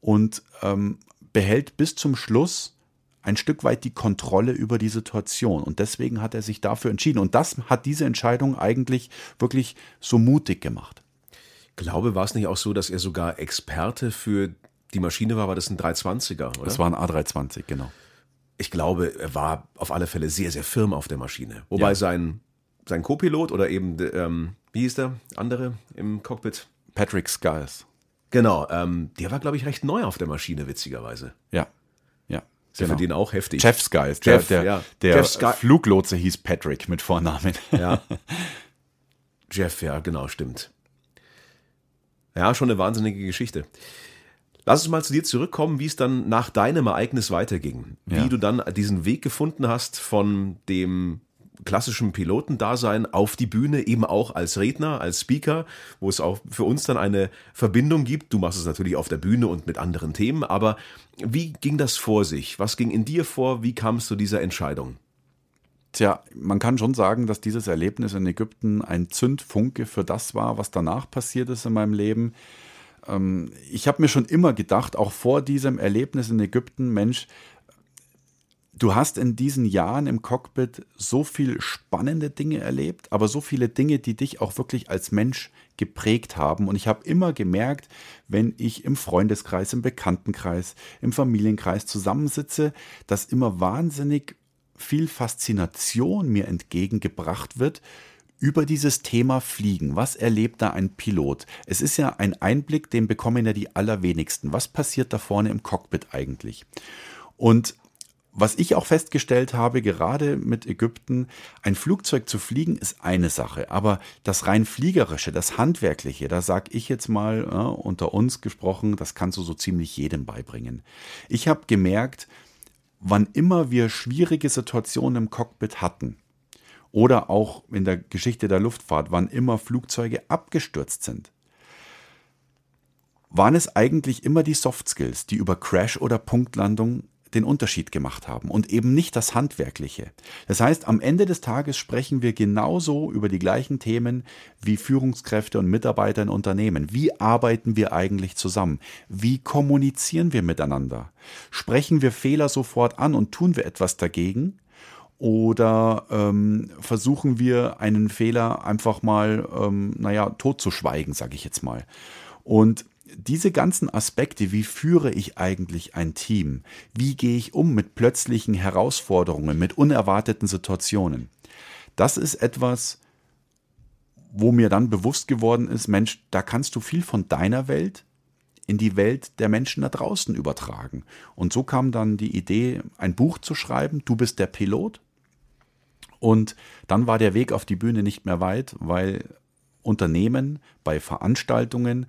und ähm, behält bis zum Schluss ein Stück weit die Kontrolle über die Situation. Und deswegen hat er sich dafür entschieden. Und das hat diese Entscheidung eigentlich wirklich so mutig gemacht. Ich glaube, war es nicht auch so, dass er sogar Experte für die Maschine war? War das ein 320er? Oder? Das war ein A320, genau ich glaube, er war auf alle Fälle sehr, sehr firm auf der Maschine. Wobei ja. sein, sein Co-Pilot oder eben, ähm, wie hieß der andere im Cockpit? Patrick Skiles. Genau, ähm, der war, glaube ich, recht neu auf der Maschine, witzigerweise. Ja, ja. Ist genau. für den auch heftig. Jeff Skiles, Jeff, der, der, ja. der Jeff Fluglotse hieß Patrick mit Vornamen. Ja. Jeff, ja, genau, stimmt. Ja, schon eine wahnsinnige Geschichte. Lass uns mal zu dir zurückkommen, wie es dann nach deinem Ereignis weiterging. Ja. Wie du dann diesen Weg gefunden hast von dem klassischen Pilotendasein auf die Bühne, eben auch als Redner, als Speaker, wo es auch für uns dann eine Verbindung gibt. Du machst es natürlich auf der Bühne und mit anderen Themen, aber wie ging das vor sich? Was ging in dir vor? Wie kam es zu dieser Entscheidung? Tja, man kann schon sagen, dass dieses Erlebnis in Ägypten ein Zündfunke für das war, was danach passiert ist in meinem Leben. Ähm, ich habe mir schon immer gedacht, auch vor diesem Erlebnis in Ägypten, Mensch, du hast in diesen Jahren im Cockpit so viel spannende Dinge erlebt, aber so viele Dinge, die dich auch wirklich als Mensch geprägt haben. Und ich habe immer gemerkt, wenn ich im Freundeskreis, im Bekanntenkreis, im Familienkreis zusammensitze, dass immer wahnsinnig viel Faszination mir entgegengebracht wird über dieses Thema Fliegen. Was erlebt da ein Pilot? Es ist ja ein Einblick, den bekommen ja die allerwenigsten. Was passiert da vorne im Cockpit eigentlich? Und was ich auch festgestellt habe, gerade mit Ägypten, ein Flugzeug zu fliegen ist eine Sache, aber das rein fliegerische, das handwerkliche, da sag ich jetzt mal äh, unter uns gesprochen, das kannst du so ziemlich jedem beibringen. Ich habe gemerkt, wann immer wir schwierige Situationen im Cockpit hatten oder auch in der Geschichte der Luftfahrt, wann immer Flugzeuge abgestürzt sind, waren es eigentlich immer die Soft Skills, die über Crash oder Punktlandung den Unterschied gemacht haben und eben nicht das Handwerkliche. Das heißt, am Ende des Tages sprechen wir genauso über die gleichen Themen wie Führungskräfte und Mitarbeiter in Unternehmen. Wie arbeiten wir eigentlich zusammen? Wie kommunizieren wir miteinander? Sprechen wir Fehler sofort an und tun wir etwas dagegen? Oder ähm, versuchen wir einen Fehler einfach mal, ähm, naja, totzuschweigen, sage ich jetzt mal. Und diese ganzen Aspekte, wie führe ich eigentlich ein Team? Wie gehe ich um mit plötzlichen Herausforderungen, mit unerwarteten Situationen? Das ist etwas, wo mir dann bewusst geworden ist, Mensch, da kannst du viel von deiner Welt in die Welt der Menschen da draußen übertragen. Und so kam dann die Idee, ein Buch zu schreiben, Du bist der Pilot. Und dann war der Weg auf die Bühne nicht mehr weit, weil Unternehmen bei Veranstaltungen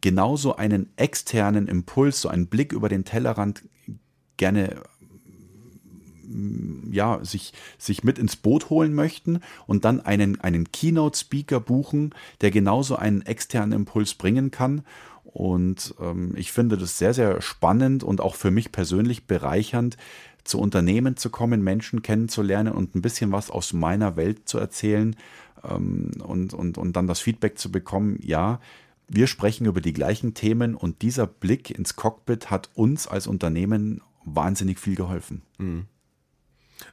genauso einen externen Impuls, so einen Blick über den Tellerrand gerne mm, ja, sich, sich mit ins Boot holen möchten und dann einen, einen Keynote-Speaker buchen, der genauso einen externen Impuls bringen kann. Und ähm, ich finde das sehr, sehr spannend und auch für mich persönlich bereichernd, zu Unternehmen zu kommen, Menschen kennenzulernen und ein bisschen was aus meiner Welt zu erzählen ähm, und, und, und dann das Feedback zu bekommen, ja, wir sprechen über die gleichen Themen und dieser Blick ins Cockpit hat uns als Unternehmen wahnsinnig viel geholfen. Mhm.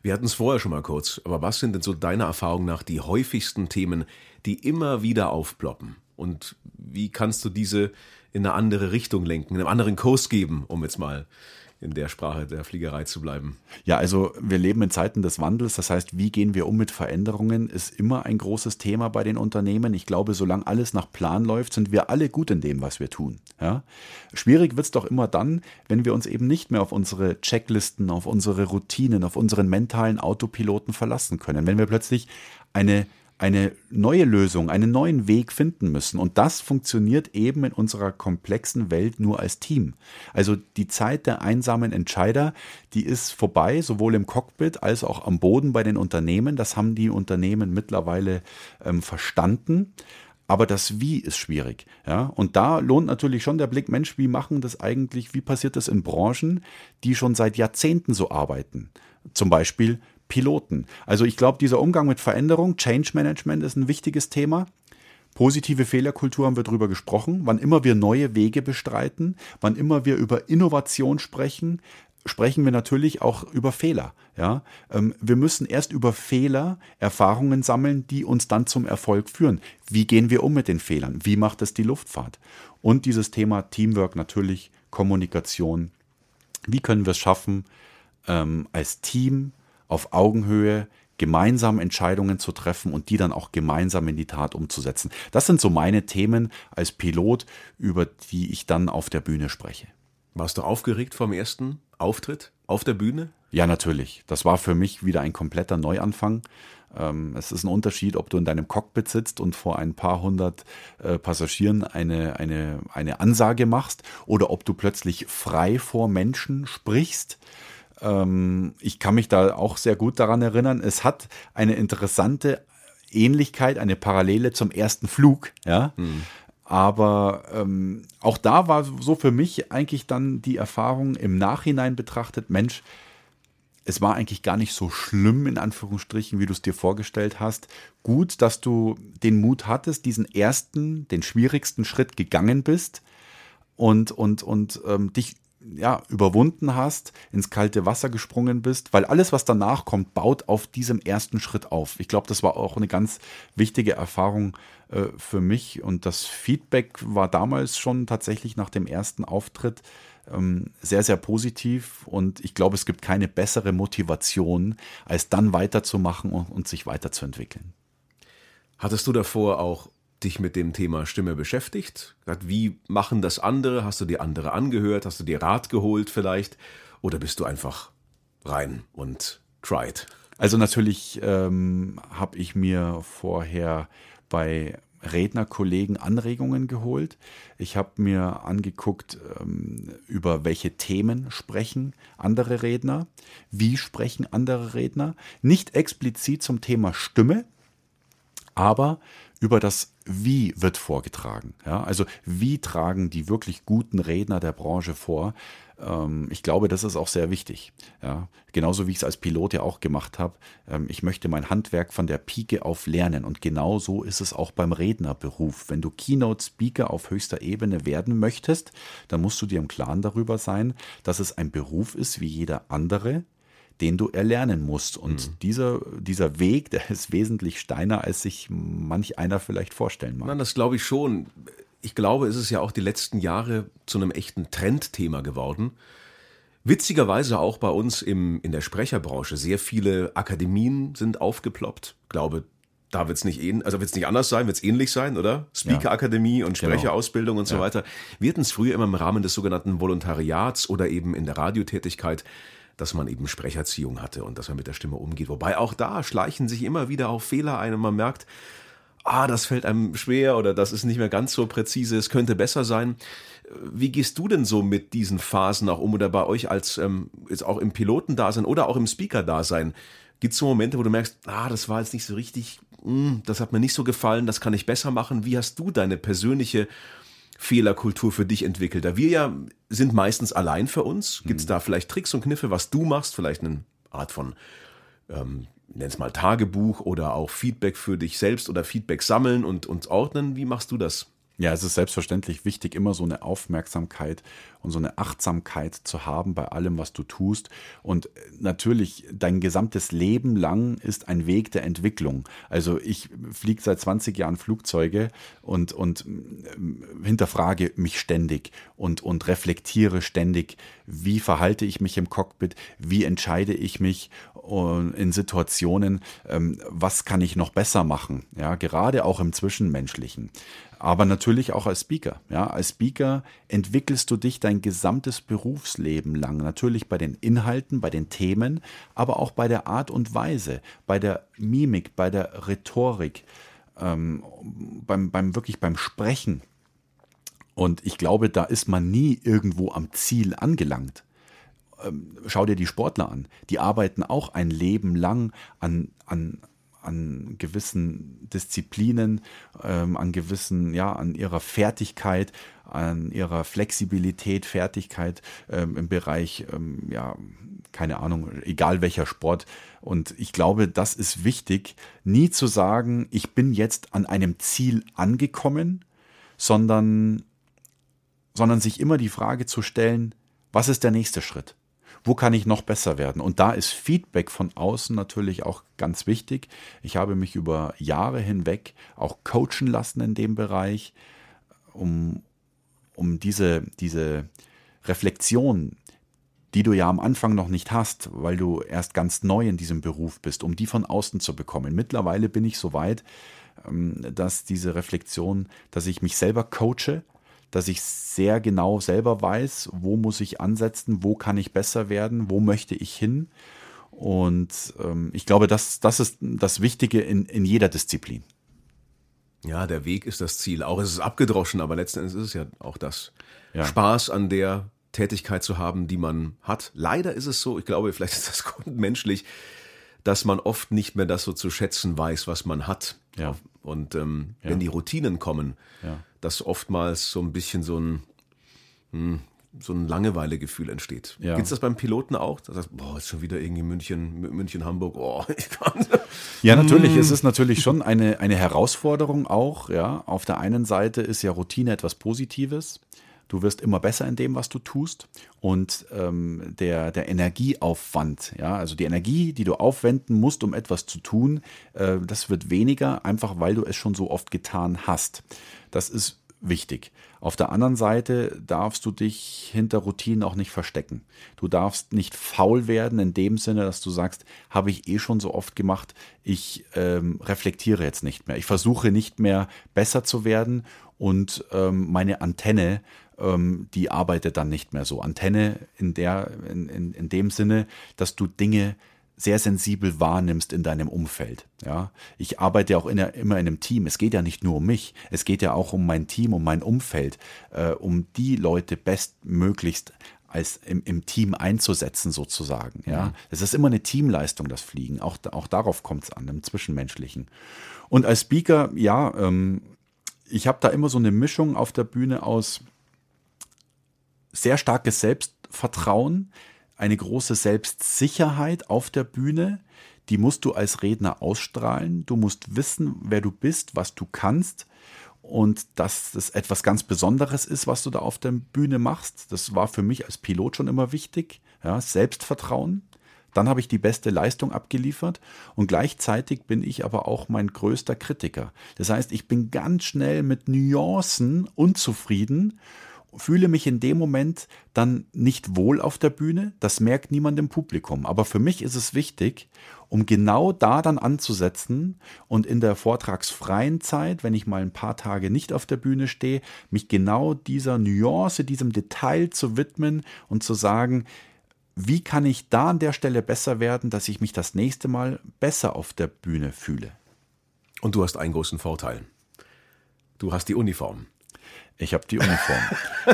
Wir hatten es vorher schon mal kurz, aber was sind denn so deiner Erfahrung nach die häufigsten Themen, die immer wieder aufploppen? Und wie kannst du diese in eine andere Richtung lenken, einen anderen Kurs geben, um jetzt mal in der Sprache der Fliegerei zu bleiben. Ja, also wir leben in Zeiten des Wandels. Das heißt, wie gehen wir um mit Veränderungen, ist immer ein großes Thema bei den Unternehmen. Ich glaube, solange alles nach Plan läuft, sind wir alle gut in dem, was wir tun. Ja? Schwierig wird es doch immer dann, wenn wir uns eben nicht mehr auf unsere Checklisten, auf unsere Routinen, auf unseren mentalen Autopiloten verlassen können. Wenn wir plötzlich eine eine neue Lösung, einen neuen Weg finden müssen. Und das funktioniert eben in unserer komplexen Welt nur als Team. Also die Zeit der einsamen Entscheider, die ist vorbei, sowohl im Cockpit als auch am Boden bei den Unternehmen. Das haben die Unternehmen mittlerweile ähm, verstanden. Aber das Wie ist schwierig. Ja? Und da lohnt natürlich schon der Blick, Mensch, wie machen das eigentlich, wie passiert das in Branchen, die schon seit Jahrzehnten so arbeiten? Zum Beispiel Piloten. Also ich glaube, dieser Umgang mit Veränderung, Change Management ist ein wichtiges Thema. Positive Fehlerkultur haben wir darüber gesprochen. Wann immer wir neue Wege bestreiten, wann immer wir über Innovation sprechen, sprechen wir natürlich auch über Fehler. Ja, ähm, wir müssen erst über Fehler Erfahrungen sammeln, die uns dann zum Erfolg führen. Wie gehen wir um mit den Fehlern? Wie macht es die Luftfahrt? Und dieses Thema Teamwork natürlich, Kommunikation. Wie können wir es schaffen, ähm, als Team auf Augenhöhe gemeinsam Entscheidungen zu treffen und die dann auch gemeinsam in die Tat umzusetzen. Das sind so meine Themen als Pilot, über die ich dann auf der Bühne spreche. Warst du aufgeregt vom ersten Auftritt auf der Bühne? Ja, natürlich. Das war für mich wieder ein kompletter Neuanfang. Ähm, es ist ein Unterschied, ob du in deinem Cockpit sitzt und vor ein paar hundert äh, Passagieren eine, eine, eine Ansage machst oder ob du plötzlich frei vor Menschen sprichst. Ähm, ich kann mich da auch sehr gut daran erinnern. Es hat eine interessante Ähnlichkeit, eine Parallele zum ersten Flug, ja. Mhm. Aber ähm, auch da war so für mich eigentlich dann die Erfahrung im Nachhinein betrachtet, Mensch, es war eigentlich gar nicht so schlimm, in Anführungsstrichen, wie du es dir vorgestellt hast. Gut, dass du den Mut hattest, diesen ersten, den schwierigsten Schritt gegangen bist und, und, und ähm, dich ja, überwunden hast, ins kalte Wasser gesprungen bist, weil alles, was danach kommt, baut auf diesem ersten Schritt auf. Ich glaube, das war auch eine ganz wichtige Erfahrung äh, für mich und das Feedback war damals schon tatsächlich nach dem ersten Auftritt ähm, sehr, sehr positiv und ich glaube, es gibt keine bessere Motivation, als dann weiterzumachen und, und sich weiterzuentwickeln. Hattest du davor auch dich mit dem Thema Stimme beschäftigt? Wie machen das andere? Hast du dir andere angehört? Hast du dir Rat geholt vielleicht? Oder bist du einfach rein und tried? Also natürlich ähm, habe ich mir vorher bei Rednerkollegen Anregungen geholt. Ich habe mir angeguckt, ähm, über welche Themen sprechen andere Redner, wie sprechen andere Redner. Nicht explizit zum Thema Stimme, aber über das Wie wird vorgetragen. Ja? Also wie tragen die wirklich guten Redner der Branche vor? Ähm, ich glaube, das ist auch sehr wichtig. Ja? Genauso wie ich es als Pilot ja auch gemacht habe. Ähm, ich möchte mein Handwerk von der Pike auf lernen. Und genau so ist es auch beim Rednerberuf. Wenn du Keynote-Speaker auf höchster Ebene werden möchtest, dann musst du dir im Klaren darüber sein, dass es ein Beruf ist wie jeder andere, den du erlernen musst. Und mhm. dieser, dieser Weg, der ist wesentlich steiner, als sich manch einer vielleicht vorstellen mag. Nein, das glaube ich schon. Ich glaube, es ist ja auch die letzten Jahre zu einem echten Trendthema geworden. Witzigerweise auch bei uns im, in der Sprecherbranche. Sehr viele Akademien sind aufgeploppt. Ich glaube, da wird es nicht, also wird's nicht anders sein, wird es ähnlich sein, oder? Speaker-Akademie und genau. Sprecherausbildung genau. und so ja. weiter. Wir hatten es früher immer im Rahmen des sogenannten Volontariats oder eben in der Radiotätigkeit dass man eben Sprecherziehung hatte und dass man mit der Stimme umgeht. Wobei auch da schleichen sich immer wieder auch Fehler ein und man merkt, ah, das fällt einem schwer oder das ist nicht mehr ganz so präzise, es könnte besser sein. Wie gehst du denn so mit diesen Phasen auch um oder bei euch als ähm, jetzt auch im Pilotendasein oder auch im Speaker-Dasein? Gibt es so Momente, wo du merkst, ah, das war jetzt nicht so richtig, mh, hm, das hat mir nicht so gefallen, das kann ich besser machen? Wie hast du deine persönliche Fehlerkultur für dich entwickelt? Da wir ja sind meistens allein für uns. Gibt es mhm. da vielleicht Tricks und Kniffe, was du machst? Vielleicht eine Art von, ähm, nenn es mal Tagebuch oder auch Feedback für dich selbst oder Feedback sammeln und, und ordnen. Wie machst du das? Ja, es ist selbstverständlich wichtig, immer so eine Aufmerksamkeit und so eine Achtsamkeit zu haben bei allem, was du tust. Und äh, natürlich, dein gesamtes Leben lang ist ein Weg der Entwicklung. Also ich fliege seit 20 Jahren Flugzeuge und, und äh, hinterfrage mich ständig und, und reflektiere ständig, wie verhalte ich mich im Cockpit, wie entscheide ich mich äh, in Situationen, ähm, was kann ich noch besser machen, ja, gerade auch im Zwischenmenschlichen aber natürlich auch als Speaker. Ja, als Speaker entwickelst du dich dein gesamtes Berufsleben lang. Natürlich bei den Inhalten, bei den Themen, aber auch bei der Art und Weise, bei der Mimik, bei der Rhetorik, ähm, beim, beim wirklich beim Sprechen. Und ich glaube, da ist man nie irgendwo am Ziel angelangt ähm, schau dir die Sportler an. Die arbeiten auch ein Leben lang an, an, an gewissen Disziplinen, ähm, an gewissen, ja, an ihrer Fertigkeit, an ihrer Flexibilität, Fertigkeit ähm, im Bereich, ähm, ja, keine Ahnung, egal welcher Sport. Und ich glaube, das ist wichtig, nie zu sagen, ich bin jetzt an einem Ziel angekommen, sondern, sondern sich immer die Frage zu stellen, was ist der nächste Schritt? Wo kann ich noch besser werden? Und da ist Feedback von außen natürlich auch ganz wichtig. Ich habe mich über Jahre hinweg auch coachen lassen in dem Bereich, um, um diese, diese Reflexion, die du ja am Anfang noch nicht hast, weil du erst ganz neu in diesem Beruf bist, um die von außen zu bekommen. Mittlerweile bin ich so weit, ähm, dass diese Reflexion, dass ich mich selber coache, dass ich sehr genau selber weiß, wo muss ich ansetzen, wo kann ich besser werden, wo möchte ich hin. Und ähm, ich glaube, das, das ist das Wichtige in, in jeder Disziplin. Ja, der Weg ist das Ziel. Auch ist es abgedroschen, aber letzten Endes ist es ja auch das. Ja. Spaß an der Tätigkeit zu haben, die man hat. Leider ist es so, ich glaube, vielleicht ist das grundmenschlich, dass man oft nicht mehr das so zu schätzen weiß, was man hat. Ja. Und ähm, ja. wenn die Routinen kommen, ja dass oftmals so ein bisschen so ein, hm, so ein Langeweilegefühl entsteht. Ja. Gibt es das beim Piloten auch? Das heißt, boah, ist schon wieder irgendwie München, München, Hamburg, oh, ich kann. Ja, natürlich. Es ist natürlich schon eine, eine Herausforderung auch, ja. Auf der einen Seite ist ja Routine etwas Positives. Du wirst immer besser in dem, was du tust. Und ähm, der, der Energieaufwand, ja, also die Energie, die du aufwenden musst, um etwas zu tun, äh, das wird weniger, einfach weil du es schon so oft getan hast. Das ist wichtig. Auf der anderen Seite darfst du dich hinter Routinen auch nicht verstecken. Du darfst nicht faul werden in dem Sinne, dass du sagst, habe ich eh schon so oft gemacht, ich ähm, reflektiere jetzt nicht mehr. Ich versuche nicht mehr besser zu werden und ähm, meine Antenne die arbeitet dann nicht mehr so. Antenne in, der, in, in, in dem Sinne, dass du Dinge sehr sensibel wahrnimmst in deinem Umfeld. Ja, ich arbeite ja auch in der, immer in einem Team. Es geht ja nicht nur um mich, es geht ja auch um mein Team, um mein Umfeld, äh, um die Leute bestmöglichst als im, im Team einzusetzen sozusagen. Ja, mhm. es ist immer eine Teamleistung, das Fliegen. Auch, auch darauf kommt es an, im Zwischenmenschlichen. Und als Speaker, ja, ähm, ich habe da immer so eine Mischung auf der Bühne aus sehr starkes Selbstvertrauen, eine große Selbstsicherheit auf der Bühne. Die musst du als Redner ausstrahlen. Du musst wissen, wer du bist, was du kannst und dass das etwas ganz Besonderes ist, was du da auf der Bühne machst. Das war für mich als Pilot schon immer wichtig. Ja, Selbstvertrauen. Dann habe ich die beste Leistung abgeliefert und gleichzeitig bin ich aber auch mein größter Kritiker. Das heißt, ich bin ganz schnell mit Nuancen unzufrieden fühle mich in dem Moment dann nicht wohl auf der Bühne. Das merkt niemand im Publikum. Aber für mich ist es wichtig, um genau da dann anzusetzen und in der vortragsfreien Zeit, wenn ich mal ein paar Tage nicht auf der Bühne stehe, mich genau dieser Nuance, diesem Detail zu widmen und zu sagen, wie kann ich da an der Stelle besser werden, dass ich mich das nächste Mal besser auf der Bühne fühle. Und du hast einen großen Vorteil. Du hast die Uniform. Ich habe die Uniform.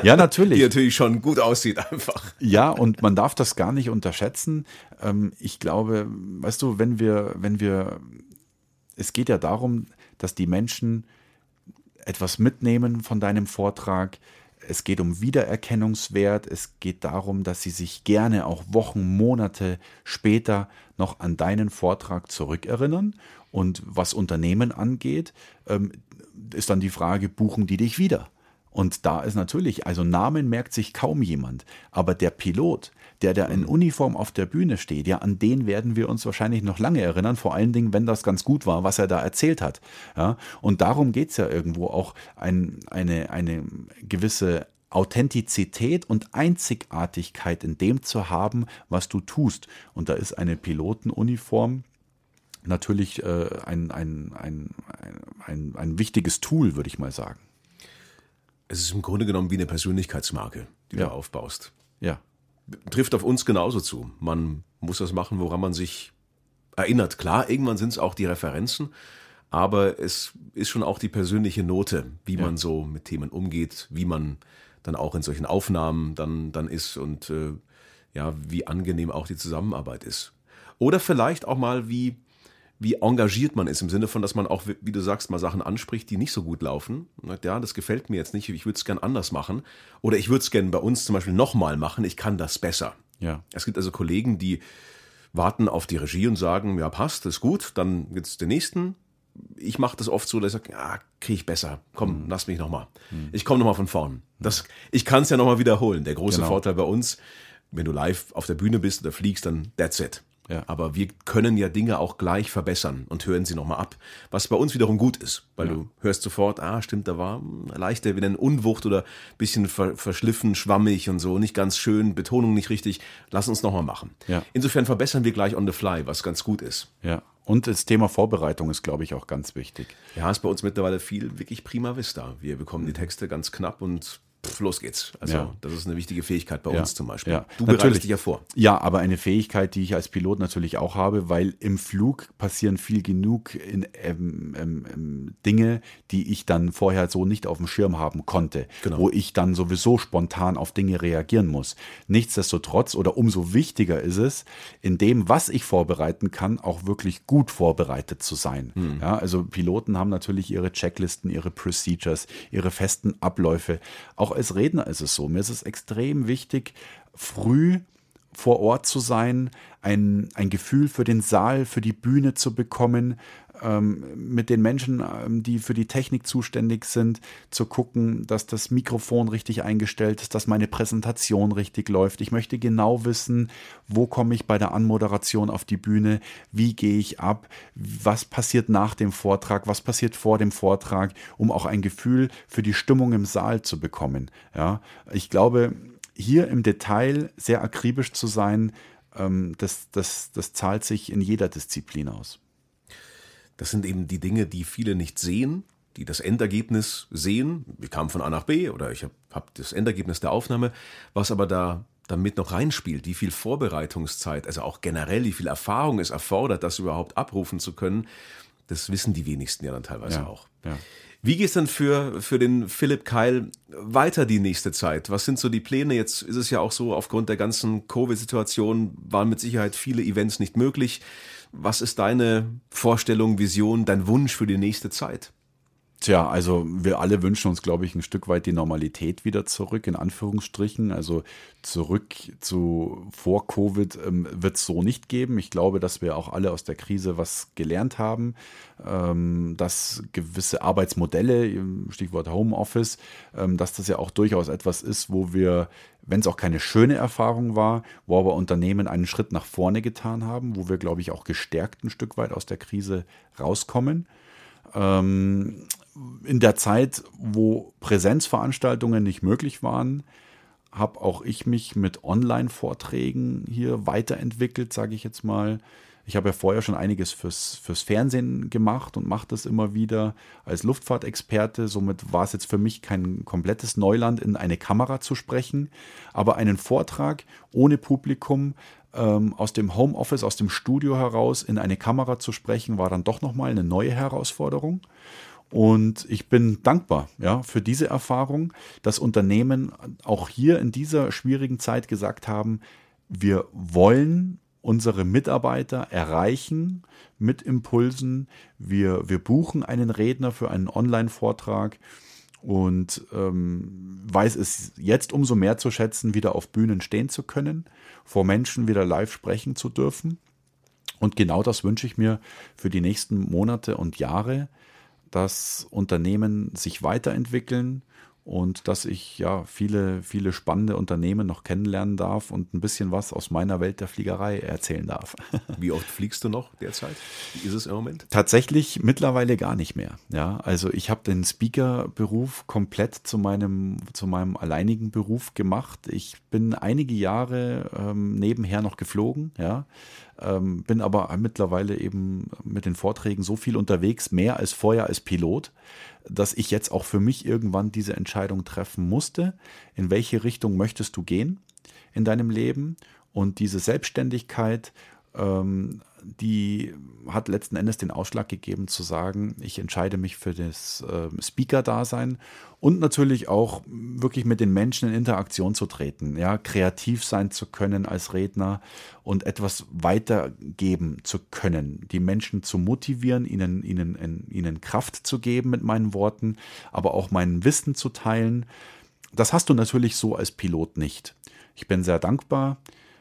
Ja, natürlich. Die natürlich schon gut aussieht einfach. Ja, und man darf das gar nicht unterschätzen. Ähm, ich glaube, weißt du, wenn wir, wenn wir, es geht ja darum, dass die Menschen etwas mitnehmen von deinem Vortrag. Es geht um Wiedererkennungswert. Es geht darum, dass sie sich gerne auch Wochen, Monate später noch an deinen Vortrag zurückerinnern. Und was Unternehmen angeht, ähm, ist dann die Frage, buchen die dich wieder? Und da ist natürlich, also Namen merkt sich kaum jemand, aber der Pilot, der da in Uniform auf der Bühne steht, ja, an den werden wir uns wahrscheinlich noch lange erinnern, vor allen Dingen, wenn das ganz gut war, was er da erzählt hat. Ja, und darum geht es ja irgendwo auch, ein, eine, eine gewisse Authentizität und Einzigartigkeit in dem zu haben, was du tust. Und da ist eine Pilotenuniform natürlich äh, ein, ein, ein, ein, ein wichtiges Tool, würde ich mal sagen es ist im Grunde genommen wie eine Persönlichkeitsmarke, die ja. du aufbaust. Ja. Trifft auf uns genauso zu. Man muss das machen, woran man sich erinnert. Klar, irgendwann sind es auch die Referenzen, aber es ist schon auch die persönliche Note, wie ja. man so mit Themen umgeht, wie man dann auch in solchen Aufnahmen dann, dann ist und äh, ja, wie angenehm auch die Zusammenarbeit ist. Oder vielleicht auch mal, wie wie engagiert man ist, im Sinne von, dass man auch, wie du sagst, mal Sachen anspricht, die nicht so gut laufen. Sagt, ja, das gefällt mir jetzt nicht, ich würde es gern anders machen. Oder ich würde es gern bei uns zum Beispiel nochmal machen, ich kann das besser. Ja. Es gibt also Kollegen, die warten auf die Regie und sagen, ja, passt, ist gut, dann gibt's den nächsten. Ich mache das oft so, dass ich sage, ja, kriege ich besser. Komm, mhm. lass mich nochmal. Mhm. Ich komme nochmal von vorn. Das, ich kann es ja nochmal wiederholen. Der große genau. Vorteil bei uns, wenn du live auf der Bühne bist oder fliegst, dann that's it. Ja. Aber wir können ja Dinge auch gleich verbessern und hören sie nochmal ab. Was bei uns wiederum gut ist, weil ja. du hörst sofort, ah, stimmt, da war leichter, wieder eine Unwucht oder bisschen ver verschliffen, schwammig und so, nicht ganz schön, Betonung nicht richtig. Lass uns nochmal machen. Ja. Insofern verbessern wir gleich on the fly, was ganz gut ist. Ja. Und das Thema Vorbereitung ist, glaube ich, auch ganz wichtig. Ja, ist bei uns mittlerweile viel wirklich prima vista. Wir bekommen die Texte ganz knapp und pff, los geht's. Also ja. das ist eine wichtige Fähigkeit bei ja. uns zum Beispiel. Ja. Du bereitest dich ja vor. Ja, aber eine Fähigkeit, die ich als Pilot natürlich auch habe, weil im Flug passieren viel genug in, ähm, ähm, ähm, Dinge, die ich dann vorher so nicht auf dem Schirm haben konnte, genau. wo ich dann sowieso spontan auf Dinge reagieren muss. Nichtsdestotrotz oder umso wichtiger ist es, in dem, was ich vorbereiten kann, auch wirklich gut vorbereitet zu sein. Hm. Ja, also Piloten haben natürlich ihre Checklisten, ihre Procedures, ihre festen Abläufe. Auch als Redner ist es so. Mir ist es extrem wichtig, früh vor Ort zu sein, ein, ein Gefühl für den Saal, für die Bühne zu bekommen, ähm, mit den Menschen, ähm, die für die Technik zuständig sind, zu gucken, dass das Mikrofon richtig eingestellt ist, dass meine Präsentation richtig läuft. Ich möchte genau wissen, wo komme ich bei der Anmoderation auf die Bühne, wie gehe ich ab, was passiert nach dem Vortrag, was passiert vor dem Vortrag, um auch ein Gefühl für die Stimmung im Saal zu bekommen. Ja, ich glaube, hier im Detail sehr akribisch zu sein, ähm, das, das, das zahlt sich in jeder Disziplin aus. Das sind eben die Dinge, die viele nicht sehen, die das Endergebnis sehen. Wir kamen von A nach B oder ich habe hab das Endergebnis der Aufnahme, was aber da damit noch reinspielt, wie viel Vorbereitungszeit, also auch generell, wie viel Erfahrung es erfordert, das überhaupt abrufen zu können, das wissen die wenigsten ja dann teilweise Ja, auch. ja. Wie geht es denn für, für den Philipp Keil weiter die nächste Zeit? Was sind so die Pläne? Jetzt ist es ja auch so, aufgrund der ganzen Covid-Situation waren mit Sicherheit viele Events nicht möglich. Was ist deine Vorstellung, Vision, dein Wunsch für die nächste Zeit? Tja, also wir alle wünschen uns, glaube ich, ein Stück weit die Normalität wieder zurück, in Anführungsstrichen. Also zurück zu vor Covid ähm, wird es so nicht geben. Ich glaube, dass wir auch alle aus der Krise was gelernt haben, ähm, dass gewisse Arbeitsmodelle, Stichwort Homeoffice, ähm, dass das ja auch durchaus etwas ist, wo wir wenn es auch keine schöne Erfahrung war, wo aber Unternehmen einen Schritt nach vorne getan haben, wo wir, glaube ich, auch gestärkt ein Stück weit aus der Krise rauskommen. Ähm, in der Zeit, wo Präsenzveranstaltungen nicht möglich waren, habe auch ich mich mit Online-Vorträgen hier weiterentwickelt, sage ich jetzt mal. Ich habe ja vorher schon einiges fürs, fürs Fernsehen gemacht und mache das immer wieder als Luftfahrtexperte. Somit war es jetzt für mich kein komplettes Neuland, in eine Kamera zu sprechen. Aber einen Vortrag ohne Publikum ähm, aus dem Homeoffice, aus dem Studio heraus in eine Kamera zu sprechen, war dann doch nochmal eine neue Herausforderung. Und ich bin dankbar ja, für diese Erfahrung, dass Unternehmen auch hier in dieser schwierigen Zeit gesagt haben, wir wollen unsere Mitarbeiter erreichen mit Impulsen. Wir, wir buchen einen Redner für einen Online-Vortrag und ähm, weiß es jetzt umso mehr zu schätzen, wieder auf Bühnen stehen zu können, vor Menschen wieder live sprechen zu dürfen. Und genau das wünsche ich mir für die nächsten Monate und Jahre, dass Unternehmen sich weiterentwickeln und dass ich ja viele, viele spannende Unternehmen noch kennenlernen darf und ein bisschen was aus meiner Welt der Fliegerei erzählen darf. Wie oft fliegst du noch derzeit? Wie ist es im Moment? Tatsächlich mittlerweile gar nicht mehr. Ja, also ich habe den Speaker-Beruf komplett zu meinem, zu meinem alleinigen Beruf gemacht. Ich bin einige Jahre ähm, nebenher noch geflogen, ja, ähm, bin aber mittlerweile eben mit den Vorträgen so viel unterwegs, mehr als vorher als Pilot, dass ich jetzt auch für mich irgendwann diese Entscheidung treffen musste, in welche Richtung möchtest du gehen in deinem Leben? Und diese Selbstständigkeit ähm, die hat letzten Endes den Ausschlag gegeben zu sagen, ich entscheide mich für das äh, Speaker-Dasein und natürlich auch wirklich mit den Menschen in Interaktion zu treten, ja, kreativ sein zu können als Redner und etwas weitergeben zu können, die Menschen zu motivieren, ihnen, ihnen, ihnen Kraft zu geben mit meinen Worten, aber auch mein Wissen zu teilen. Das hast du natürlich so als Pilot nicht. Ich bin sehr dankbar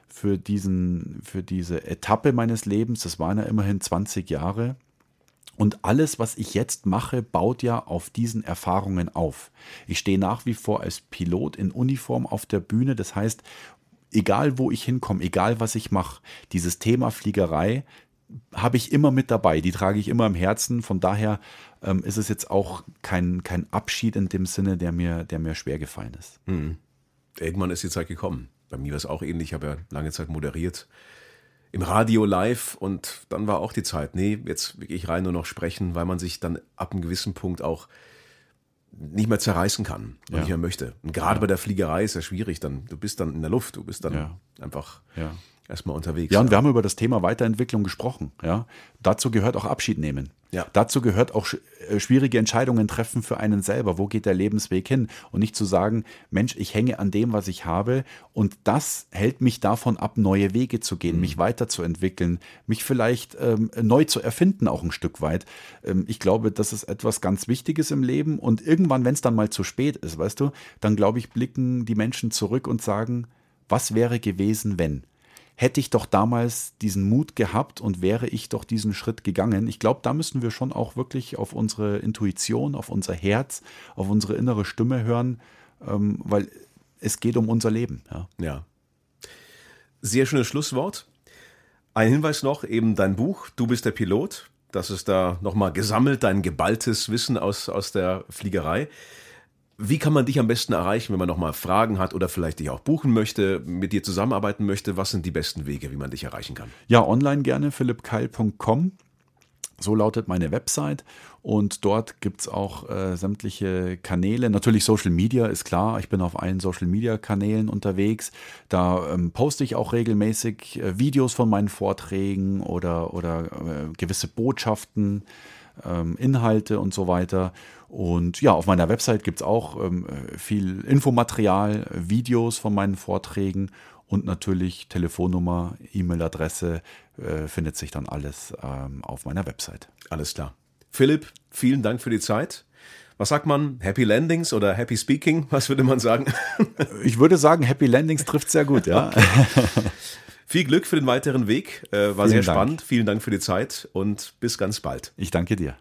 für, diesen, für diese Etappe meines Lebens. Das waren ja immerhin 20 Jahre. Und alles, was ich jetzt mache, baut ja auf diesen Erfahrungen auf. Ich stehe nach wie vor als Pilot in Uniform auf der Bühne. Das heißt, egal wo ich hinkomme, egal was ich mache, dieses Thema Fliegerei habe ich immer mit dabei. Die trage ich immer im Herzen. Von daher ähm, ist es jetzt auch kein, kein Abschied in dem Sinne, der mir, der mir schwer gefallen ist. Mhm. Irgendwann ist die Zeit gekommen. Bei mir war es auch ähnlich. Ich habe ja lange Zeit moderiert. Im Radio live und dann war auch die Zeit, nee, jetzt wirklich rein nur noch sprechen, weil man sich dann ab einem gewissen Punkt auch nicht mehr zerreißen kann und Ja. nicht mehr möchte. Und gerade bei der Fliegerei ist ja schwierig, dann, du bist dann in der Luft, du bist dann Ja. einfach Ja. Erstmal unterwegs. Ja, und wir haben über das Thema Weiterentwicklung gesprochen. Ja, dazu gehört auch Abschied nehmen. Ja. Dazu gehört auch äh, schwierige Entscheidungen treffen für einen selber. Wo geht der Lebensweg hin? Und nicht zu sagen, Mensch, ich hänge an dem, was ich habe, und das hält mich davon ab, neue Wege zu gehen, mich weiterzuentwickeln, mich vielleicht ähm, neu zu erfinden, auch ein Stück weit. Ähm, ich glaube, das ist etwas ganz Wichtiges im Leben. Und irgendwann, wenn es dann mal zu spät ist, weißt du, dann glaube ich, blicken die Menschen zurück und sagen, was wäre gewesen, wenn? Hätte ich doch damals diesen Mut gehabt und wäre ich doch diesen Schritt gegangen. Ich glaube, da müssen wir schon auch wirklich auf unsere Intuition, auf unser Herz, auf unsere innere Stimme hören, ähm, weil es geht um unser Leben. Ja. Ja. Sehr schönes Schlusswort. Ein Hinweis noch, eben dein Buch, Du bist der Pilot. Das ist da nochmal gesammelt, dein geballtes Wissen aus, aus der Fliegerei. Wie kann man dich am besten erreichen, wenn man nochmal Fragen hat oder vielleicht dich auch buchen möchte, mit dir zusammenarbeiten möchte? Was sind die besten Wege, wie man dich erreichen kann? Ja, online gerne philippkeil.com. So lautet meine Website und dort gibt es auch äh, sämtliche Kanäle. Natürlich Social Media ist klar, ich bin auf allen Social Media Kanälen unterwegs. Da ähm, poste ich auch regelmäßig äh, Videos von meinen Vorträgen oder, oder äh, gewisse Botschaften, Inhalte und so weiter. Und ja, auf meiner Website gibt es auch ähm, viel Infomaterial, Videos von meinen Vorträgen und natürlich Telefonnummer, E-Mail-Adresse äh, findet sich dann alles ähm, auf meiner Website. Alles klar. Philipp, vielen Dank für die Zeit. Was sagt man? Happy Landings oder Happy Speaking? Was würde man sagen? ich würde sagen, Happy Landings trifft sehr gut, ja. Viel Glück für den weiteren Weg. Äh, war Vielen sehr spannend. Dank. Vielen Dank für die Zeit und bis ganz bald. Ich danke dir.